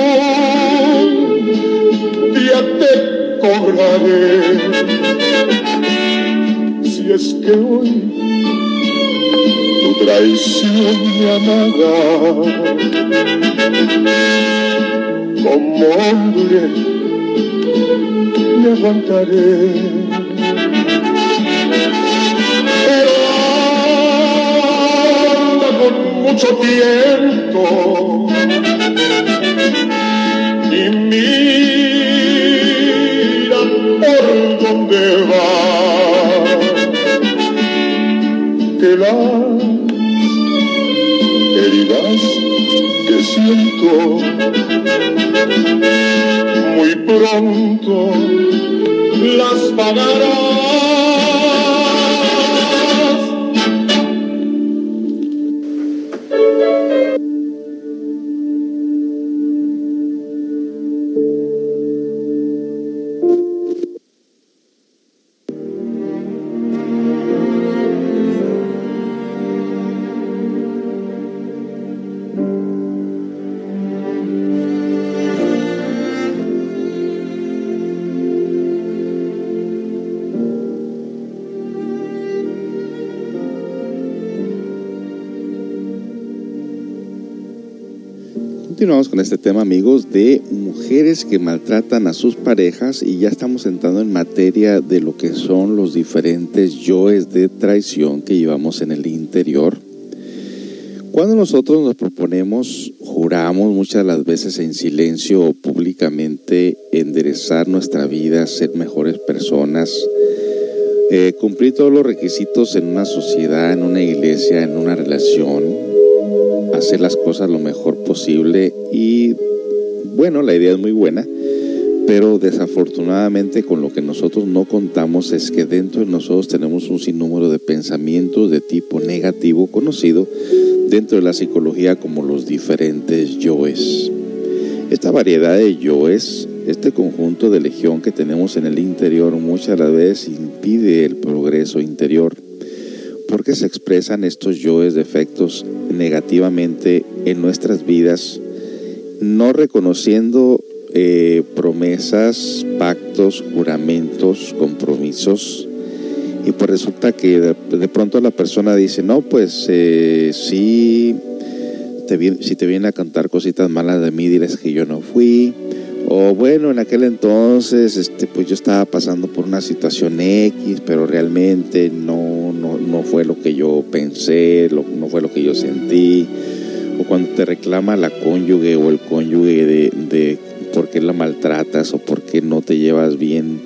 día te cobraré. Si es que hoy tu traición me amaga, como hombre me aguantaré. Mucho tiempo y mira por dónde va siento muy pronto las pagarás. Continuamos con este tema, amigos, de mujeres que maltratan a sus parejas y ya estamos entrando en materia de lo que son los diferentes yoes de traición que llevamos en el interior. Cuando nosotros nos proponemos, juramos muchas de las veces en silencio o públicamente enderezar nuestra vida, ser mejores personas, eh, cumplir todos los requisitos en una sociedad, en una iglesia, en una relación, hacer las cosas lo mejor posible y bueno, la idea es muy buena, pero desafortunadamente con lo que nosotros no contamos es que dentro de nosotros tenemos un sinnúmero de pensamientos de tipo negativo conocido dentro de la psicología como los diferentes yoes. Esta variedad de yoes este conjunto de legión que tenemos en el interior muchas veces impide el progreso interior porque se expresan estos yoes defectos negativamente en nuestras vidas, no reconociendo eh, promesas, pactos, juramentos, compromisos. Y pues resulta que de, pronto la persona dice, no, pues eh, sí, si te viene a contar cositas malas de mí, diles que yo no fui o bueno, en aquel entonces, este, pues yo estaba pasando por una situación X, pero realmente no, no, fue lo que yo pensé, no fue lo que yo sentí. O cuando te reclama la cónyuge o el cónyuge de, de por qué la maltratas o por qué no te llevas bien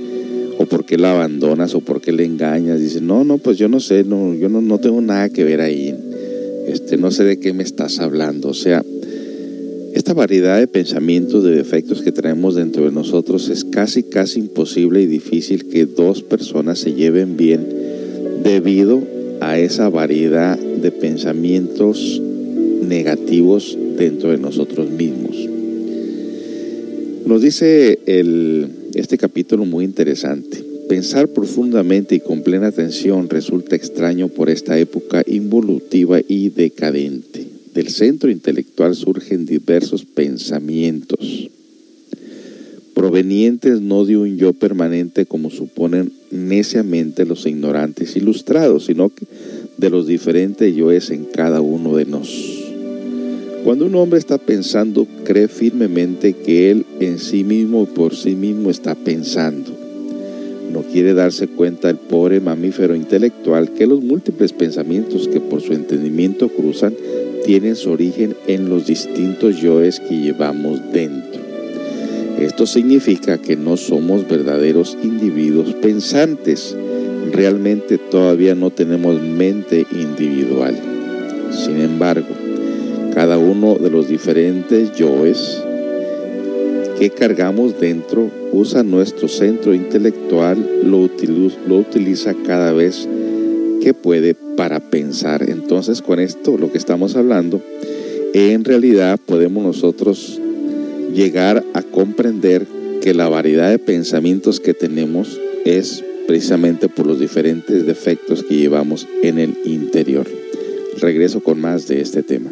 o por qué la abandonas o por qué le engañas. Dice, no, no, pues yo no sé, no, yo no, no tengo nada que ver ahí. Este, no sé de qué me estás hablando. O sea, esta variedad de pensamientos, de defectos que traemos dentro de nosotros es casi, casi imposible y difícil que dos personas se lleven bien debido a esa variedad de pensamientos negativos dentro de nosotros mismos. Nos dice el, este capítulo muy interesante. Pensar profundamente y con plena atención resulta extraño por esta época involutiva y decadente del centro intelectual surgen diversos pensamientos, provenientes no de un yo permanente como suponen neciamente los ignorantes ilustrados, sino de los diferentes yoes en cada uno de nosotros. Cuando un hombre está pensando, cree firmemente que él en sí mismo y por sí mismo está pensando. No quiere darse cuenta el pobre mamífero intelectual que los múltiples pensamientos que por su entendimiento cruzan tienen su origen en los distintos yoes que llevamos dentro. Esto significa que no somos verdaderos individuos pensantes. Realmente todavía no tenemos mente individual. Sin embargo, cada uno de los diferentes yoes que cargamos dentro usa nuestro centro intelectual, lo, utiliza cada vez que puede para pensar. Entonces con esto, lo que estamos hablando, en realidad podemos nosotros llegar a comprender que la variedad de pensamientos que tenemos es precisamente por los diferentes defectos que llevamos en el interior. Regreso con más de este tema.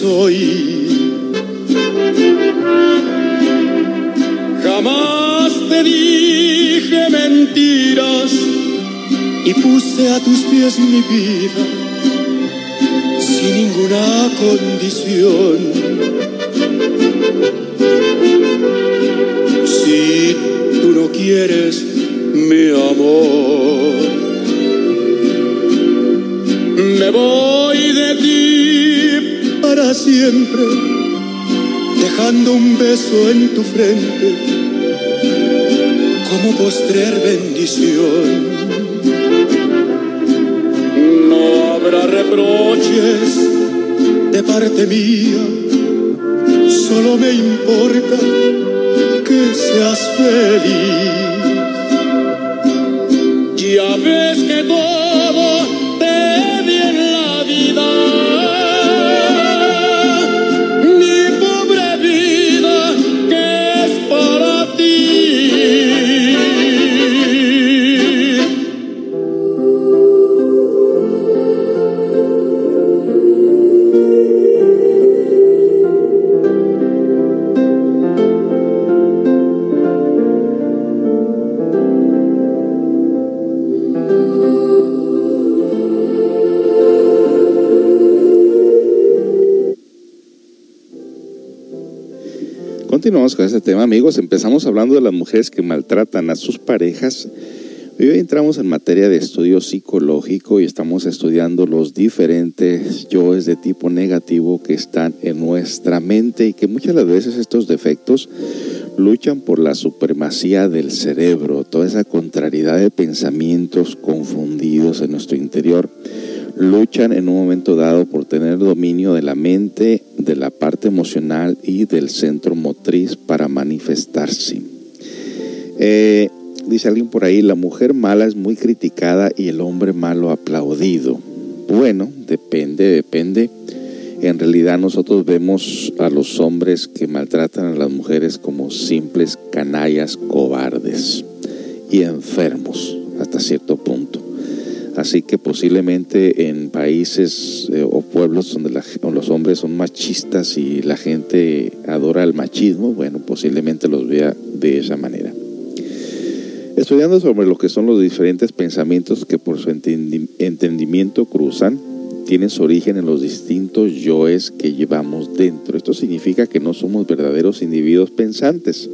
soy. Jamás te dije mentiras y puse a tus pies mi vida sin ninguna condición. Si tú no quieres mi amor, me voy de ti para siempre, dejando un beso en tu frente como postrer bendición. No habrá reproches de parte mía, solo me importa que seas feliz. Continuamos con este tema, amigos. Empezamos hablando de las mujeres que maltratan a sus parejas. Hoy entramos en materia de estudio psicológico y estamos estudiando los diferentes yoes de tipo negativo que están en nuestra mente y que muchas de las veces estos defectos luchan por la supremacía del cerebro, toda esa contrariedad de pensamientos confundidos en nuestro interior luchan en un momento dado por tener dominio de la mente, de la emocional y del centro motriz para manifestarse. Eh, dice alguien por ahí, la mujer mala es muy criticada y el hombre malo aplaudido. Bueno, depende, depende. En realidad nosotros vemos a los hombres que maltratan a las mujeres como simples canallas cobardes y enfermos hasta cierto. Así que posiblemente en países eh, o pueblos donde la- los hombres son machistas y la gente adora el machismo, bueno, posiblemente los vea de esa manera. Estudiando sobre lo que son los diferentes pensamientos que por su entendi- entendimiento cruzan, tienen su origen en los distintos yoes que llevamos dentro. Esto significa que no somos verdaderos individuos pensantes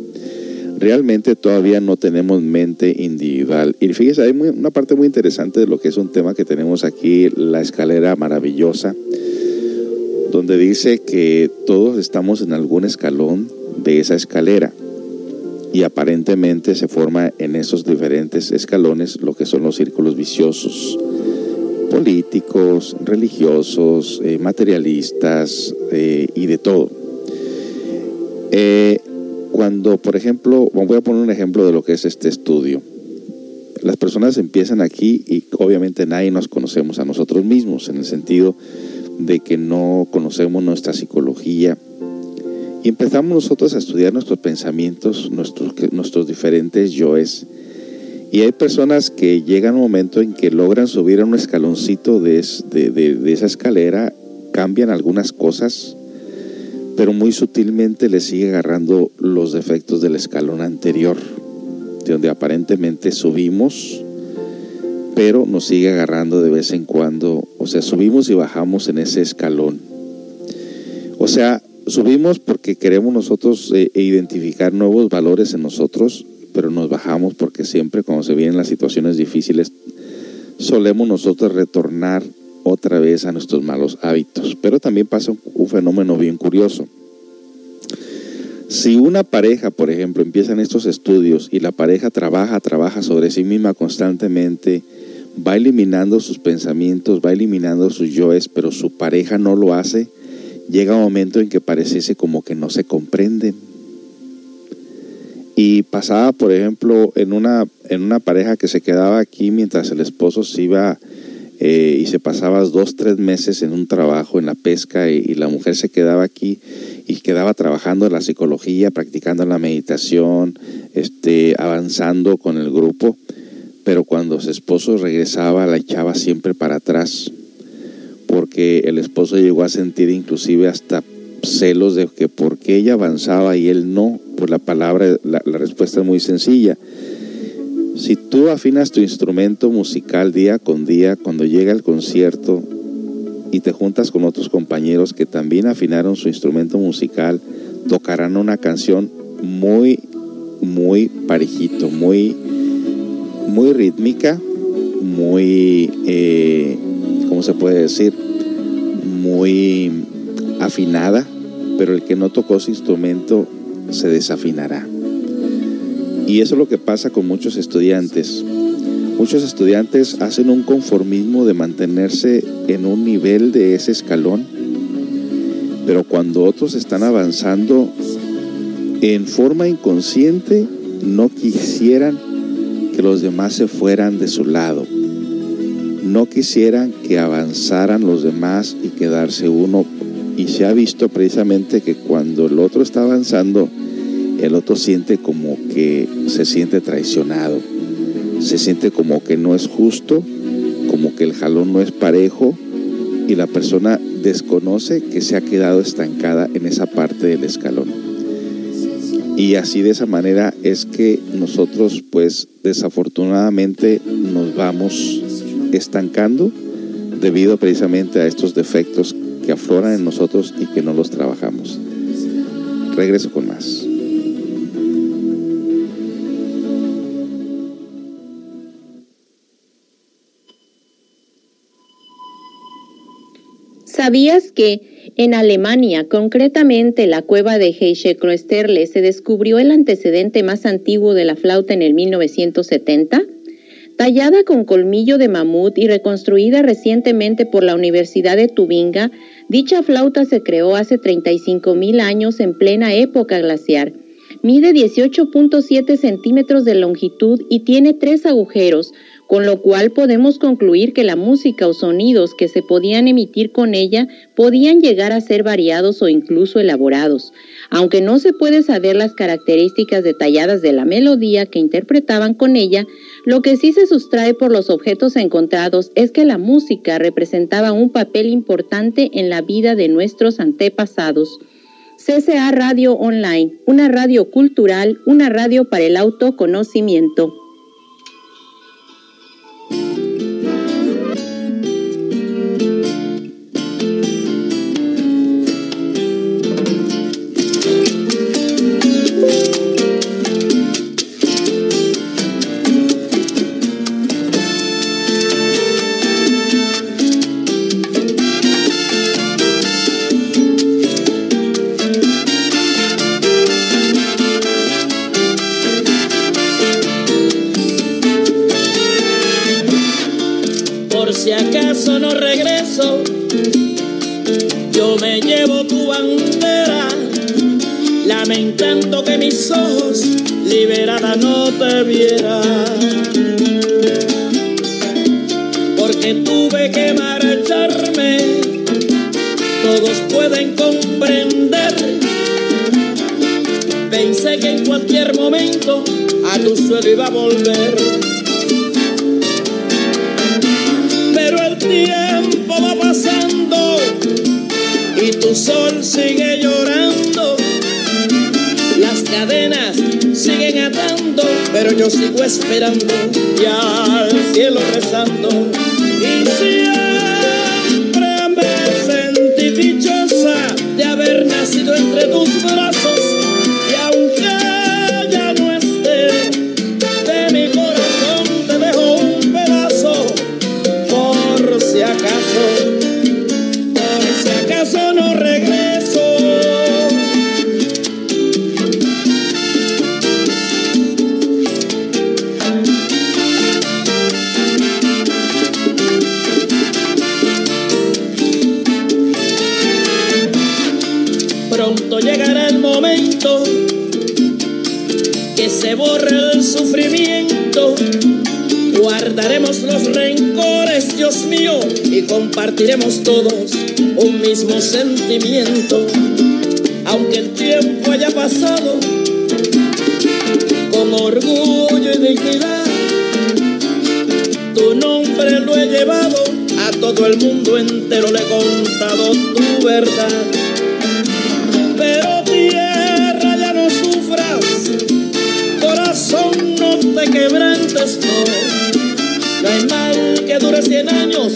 realmente todavía no tenemos mente individual. Y fíjese, hay una parte muy interesante de lo que es un tema que tenemos aquí, la escalera maravillosa, donde dice que todos estamos en algún escalón de esa escalera. Y aparentemente se forma en esos diferentes escalones lo que son los círculos viciosos, políticos, religiosos, eh, materialistas eh, y de todo. Eh, cuando, por ejemplo, voy a poner un ejemplo de lo que es este estudio. Las personas empiezan aquí y obviamente nadie nos conocemos a nosotros mismos, en el sentido de que no conocemos nuestra psicología. Y empezamos nosotros a estudiar nuestros pensamientos, nuestros, nuestros diferentes yoes. Y hay personas que llegan a un momento en que logran subir a un escaloncito de, es- de- de- de esa escalera, cambian algunas cosas, pero muy sutilmente le sigue agarrando los defectos del escalón anterior, de donde aparentemente subimos, pero nos sigue agarrando de vez en cuando, o sea, subimos y bajamos en ese escalón. O sea, subimos porque queremos nosotros eh, identificar nuevos valores en nosotros, pero nos bajamos porque siempre cuando se vienen las situaciones difíciles, solemos nosotros retornar otra vez a nuestros malos hábitos. Pero también pasa un, fenómeno bien curioso. Si una pareja, por ejemplo, empieza en estos estudios y la pareja trabaja, trabaja sobre sí misma constantemente, va eliminando sus pensamientos, va eliminando sus yoes, pero su pareja no lo hace, llega un momento en que pareciese como que no se comprenden. Y pasaba, por ejemplo, en una, en una pareja que se quedaba aquí mientras el esposo se iba eh, y se pasaba dos, tres meses en un trabajo, en la pesca, y, la mujer se quedaba aquí y quedaba trabajando en la psicología, practicando la meditación, este, avanzando con el grupo, pero cuando su esposo regresaba la echaba siempre para atrás, porque que el esposo llegó a sentir inclusive hasta celos de que por qué ella avanzaba y él no. Por la palabra, la, la respuesta es muy sencilla. Si tú afinas tu instrumento musical día con día, cuando llega el concierto y te juntas con otros compañeros que también afinaron su instrumento musical, tocarán una canción muy, muy parejito, muy, muy rítmica, muy, eh, ¿cómo se puede decir? Muy afinada, pero el que no tocó su instrumento se desafinará. Y eso es lo que pasa con muchos estudiantes. Muchos estudiantes hacen un conformismo de mantenerse en un nivel de ese escalón, pero cuando otros están avanzando en forma inconsciente, no quisieran que los demás se fueran de su lado. No quisieran que avanzaran los demás y quedarse uno. Y se ha visto precisamente que cuando el otro está avanzando, el otro siente como que se siente traicionado, se siente como que no es justo, como que el jalón no es parejo y la persona desconoce que se ha quedado estancada en esa parte del escalón. Y así de esa manera es que nosotros pues desafortunadamente nos vamos estancando debido precisamente a estos defectos que afloran en nosotros y que no los trabajamos. Regreso con más. ¿Sabías que en Alemania, concretamente la cueva de Heiche-Kloesterle, se descubrió el antecedente más antiguo de la flauta en el 1970? Tallada con colmillo de mamut y reconstruida recientemente por la Universidad de Tubinga, dicha flauta se creó hace 35 mil años en plena época glaciar. Mide 18.7 centímetros de longitud y tiene tres agujeros, con lo cual podemos concluir que la música o sonidos que se podían emitir con ella podían llegar a ser variados o incluso elaborados. Aunque no se puede saber las características detalladas de la melodía que interpretaban con ella, lo que sí se sustrae por los objetos encontrados es que la música representaba un papel importante en la vida de nuestros antepasados. CCA Radio Online, una radio cultural, una radio para el autoconocimiento. Por lamentando que mis ojos liberada no te vieran. Porque tuve que marcharme, todos pueden comprender. Pensé que en cualquier momento a tu suelo iba a volver. pero el tiempo va pasando y tu sol sigue llorando. Cadenas siguen atando, pero yo sigo esperando y al cielo rezando. Compartiremos todos un mismo sentimiento. Aunque el tiempo haya pasado, con orgullo y dignidad, tu nombre lo he llevado a todo el mundo entero le he contado tu verdad. Pero tierra ya no sufras, corazón no te quebrantes, no. No hay mal que dure cien años,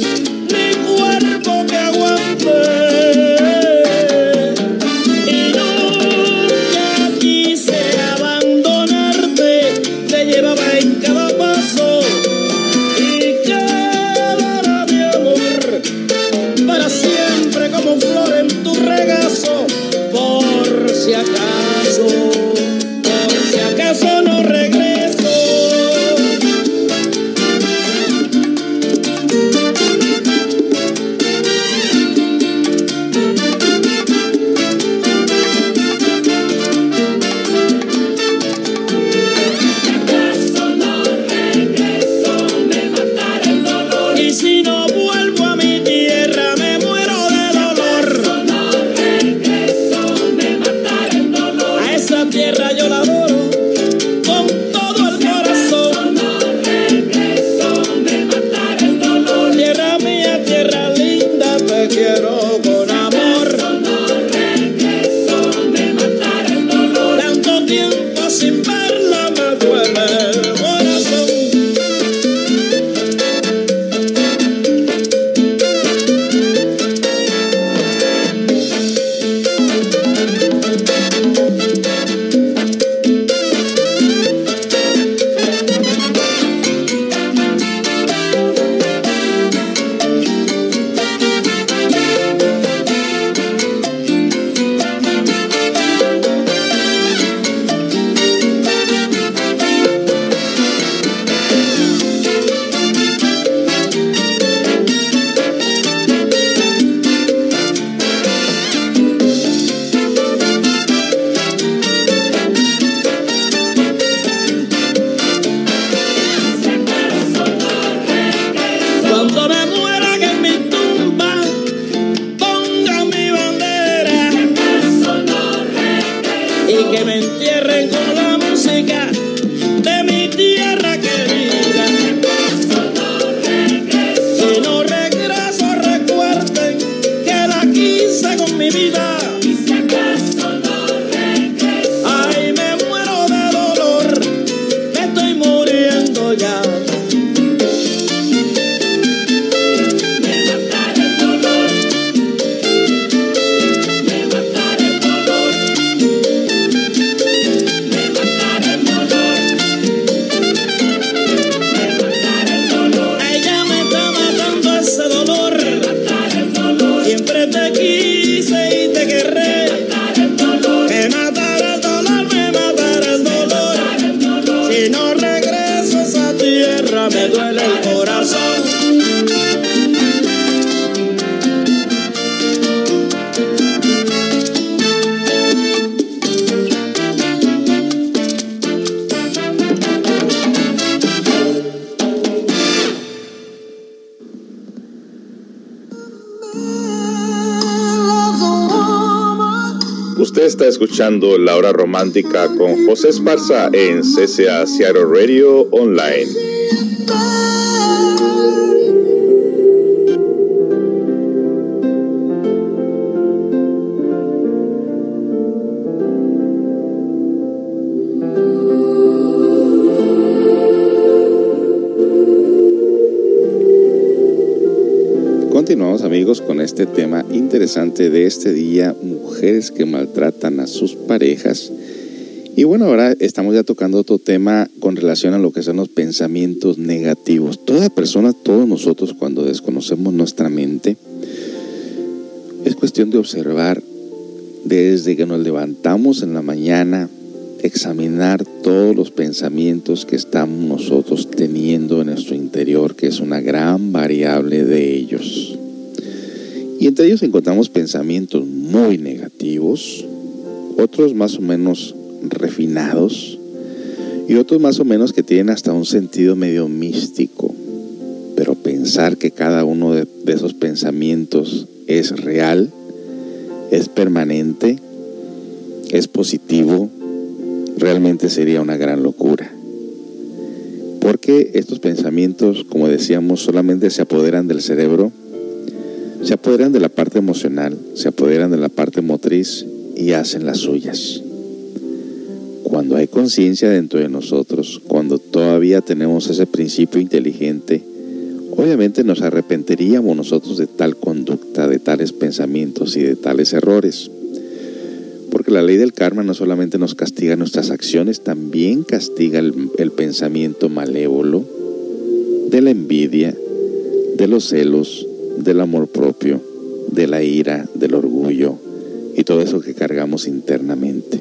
escuchando La Hora Romántica con José Esparza en CCA Seattle Radio Online. Continuamos amigos con este tema interesante de este día, mujeres que maltratan a sus parejas. Y bueno, ahora estamos ya tocando otro tema con relación a lo que son los pensamientos negativos. Toda persona, todos nosotros cuando desconocemos nuestra mente, es cuestión de observar desde que nos levantamos en la mañana, examinar todos los pensamientos que estamos nosotros teniendo en nuestro interior, que es una gran variable de ellos. Entre ellos encontramos pensamientos muy negativos, otros más o menos refinados y otros más o menos que tienen hasta un sentido medio místico. Pero pensar que cada uno de, de esos pensamientos es real, es permanente, es positivo, realmente sería una gran locura. Porque estos pensamientos, como decíamos, solamente se apoderan del cerebro se apoderan de la parte emocional, se apoderan de la parte motriz y hacen las suyas. Cuando hay conciencia dentro de nosotros, cuando todavía tenemos ese principio inteligente, obviamente nos arrepentiríamos nosotros de tal conducta, de tales pensamientos y de tales errores. Porque la ley del karma no solamente nos castiga nuestras acciones, también castiga el, pensamiento malévolo de la envidia, de los celos, del amor propio, de la ira, del orgullo y todo eso que cargamos internamente.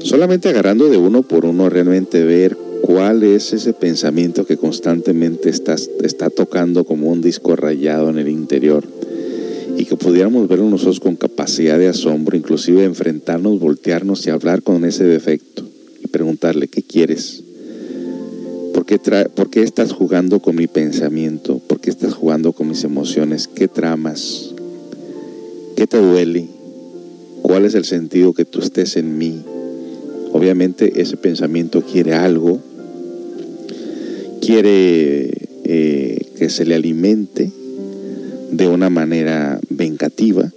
Solamente agarrando de uno por uno realmente ver cuál es ese pensamiento que constantemente está, está tocando como un disco rayado en el interior y que pudiéramos verlo nosotros con capacidad de asombro, inclusive enfrentarnos, voltearnos y hablar con ese defecto y preguntarle, ¿qué quieres? ¿Por qué, ¿Por qué estás jugando con mi pensamiento? ¿Por qué estás jugando con mis emociones? ¿Qué tramas? ¿Qué te duele? ¿Cuál es el sentido que tú estés en mí? Obviamente ese pensamiento quiere algo, quiere eh, que se le alimente de una manera vengativa,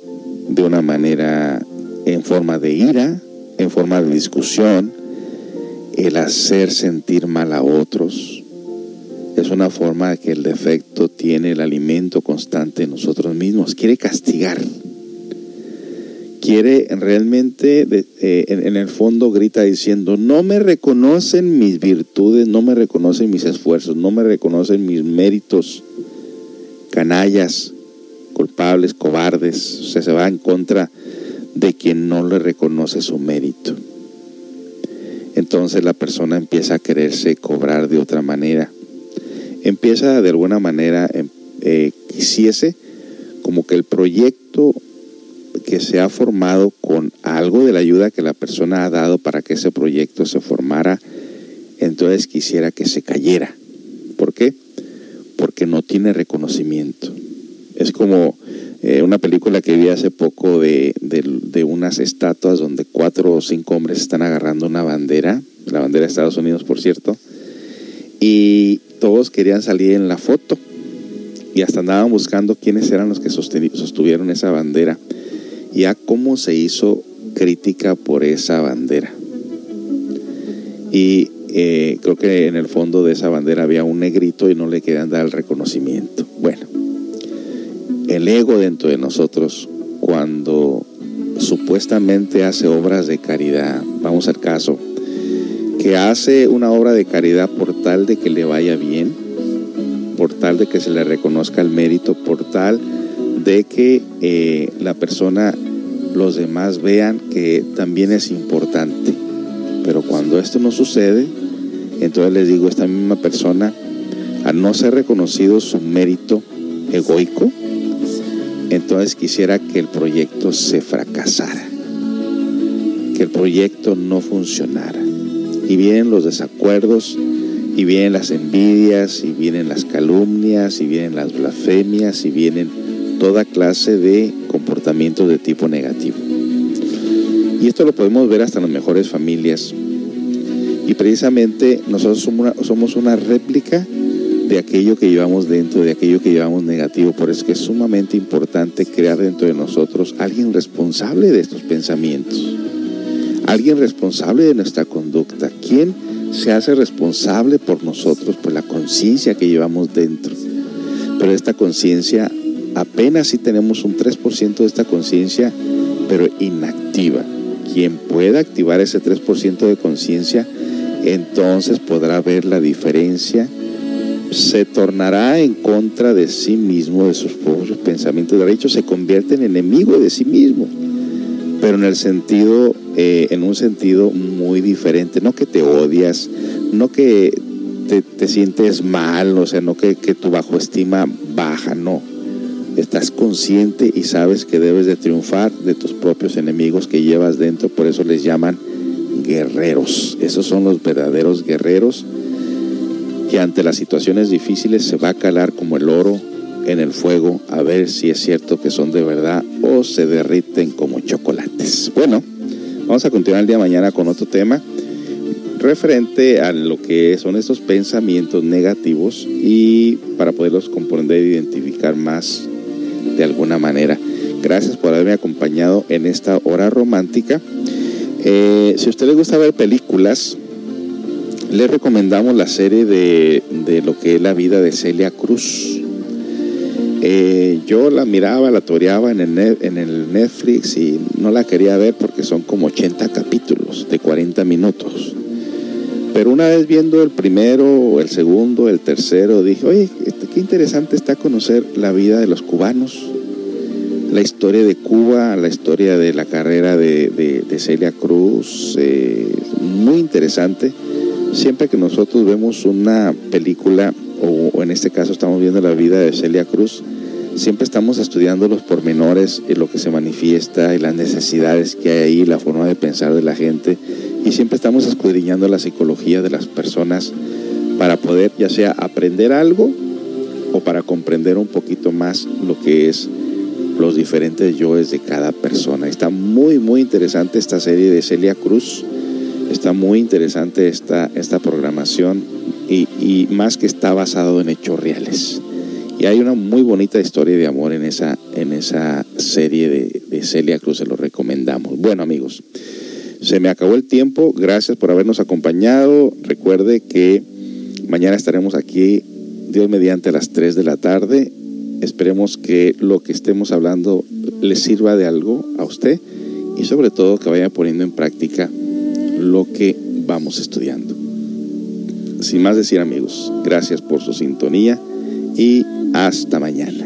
de una manera en forma de ira, en forma de discusión, el hacer sentir mal a otros. Es una forma que el defecto tiene el alimento constante en nosotros mismos. Quiere castigar, quiere realmente, eh, en, el fondo grita diciendo, no me reconocen mis virtudes, no me reconocen mis esfuerzos, no me reconocen mis méritos, canallas, culpables, cobardes, o sea, se va en contra de quien no le reconoce su mérito. Entonces la persona empieza a quererse cobrar de otra manera. Empieza de alguna manera, eh, quisiese como que el proyecto que se ha formado con algo de la ayuda que la persona ha dado para que ese proyecto se formara, entonces quisiera que se cayera. ¿Por qué? Porque no tiene reconocimiento. Es como eh, una película que vi hace poco de, de, unas estatuas donde cuatro o cinco hombres están agarrando una bandera, la bandera de Estados Unidos, por cierto, y todos querían salir en la foto y hasta andaban buscando quiénes eran los que sostuvieron esa bandera y a cómo se hizo crítica por esa bandera. Y eh, creo que en el fondo de esa bandera había un negrito y no le querían dar el reconocimiento. Bueno, el ego dentro de nosotros, cuando supuestamente hace obras de caridad, vamos al caso, que hace una obra de caridad por tal de que le vaya bien, por tal de que se le reconozca el mérito, por tal de que eh, la persona, los demás vean que también es importante. Pero cuando esto no sucede, entonces les digo, esta misma persona, al no ser reconocido su mérito egoico, entonces quisiera que el proyecto se fracasara, que el proyecto no funcionara. Y vienen los desacuerdos, y vienen las envidias, y vienen las calumnias, y vienen las blasfemias, y vienen toda clase de comportamientos de tipo negativo. Y esto lo podemos ver hasta en las mejores familias. Y precisamente nosotros somos una, somos una réplica de aquello que llevamos dentro, de aquello que llevamos negativo. Por eso es sumamente importante crear dentro de nosotros alguien responsable de estos pensamientos, alguien responsable de nuestra conducta. ¿Quién se hace responsable por nosotros, por la conciencia que llevamos dentro? Pero esta conciencia apenas si tenemos un 3% de esta conciencia, pero inactiva. Quien pueda activar ese 3% de conciencia, entonces podrá ver la diferencia, se tornará en contra de sí mismo, de sus propios pensamientos. De hecho, se convierte en enemigo de sí mismo, pero en el sentido, eh, en un sentido muy diferente. No que te odias, no que te, te sientes mal, o sea, no que, que tu bajoestima baja, no estás consciente y sabes que debes de triunfar de tus propios enemigos que llevas dentro, por eso les llaman guerreros. Esos son los verdaderos guerreros que ante las situaciones difíciles se va a calar como el oro en el fuego a ver si es cierto que son de verdad o se derriten como chocolates. Bueno, vamos a continuar el día mañana con otro tema referente a lo que son estos pensamientos negativos y para poderlos comprender e identificar más de alguna manera. Gracias por haberme acompañado en esta hora romántica. Eh, si a usted le gusta ver películas, le recomendamos la serie de, de lo que es la vida de Celia Cruz. Eh, yo la miraba, la toreaba en el, en el Netflix y no la quería ver porque son como 80 capítulos de 40 minutos. Pero una vez viendo el primero, el segundo, el tercero, dije, oye, este, qué interesante está conocer la vida de los cubanos, la historia de Cuba, la historia de la carrera de, de- de Celia Cruz, eh, muy interesante. Siempre que nosotros vemos una película, o, en este caso estamos viendo la vida de Celia Cruz, siempre estamos estudiando los pormenores y lo que se manifiesta y las necesidades que hay ahí, la forma de pensar de la gente, y siempre estamos escudriñando la psicología de las personas para poder ya sea aprender algo o para comprender un poquito más lo que es los diferentes yoes de cada persona. Está muy, muy interesante esta serie de Celia Cruz. Está muy interesante esta, esta programación y, más que está basado en hechos reales. Y hay una muy bonita historia de amor en esa, en esa serie de, de Celia Cruz, se lo recomendamos. Bueno amigos, se me acabó el tiempo, gracias por habernos acompañado. Recuerde que mañana estaremos aquí, Dios mediante, a las 3 de la tarde. Esperemos que lo que estemos hablando le sirva de algo a usted y sobre todo que vaya poniendo en práctica lo que vamos estudiando. Sin más decir amigos, gracias por su sintonía y hasta mañana.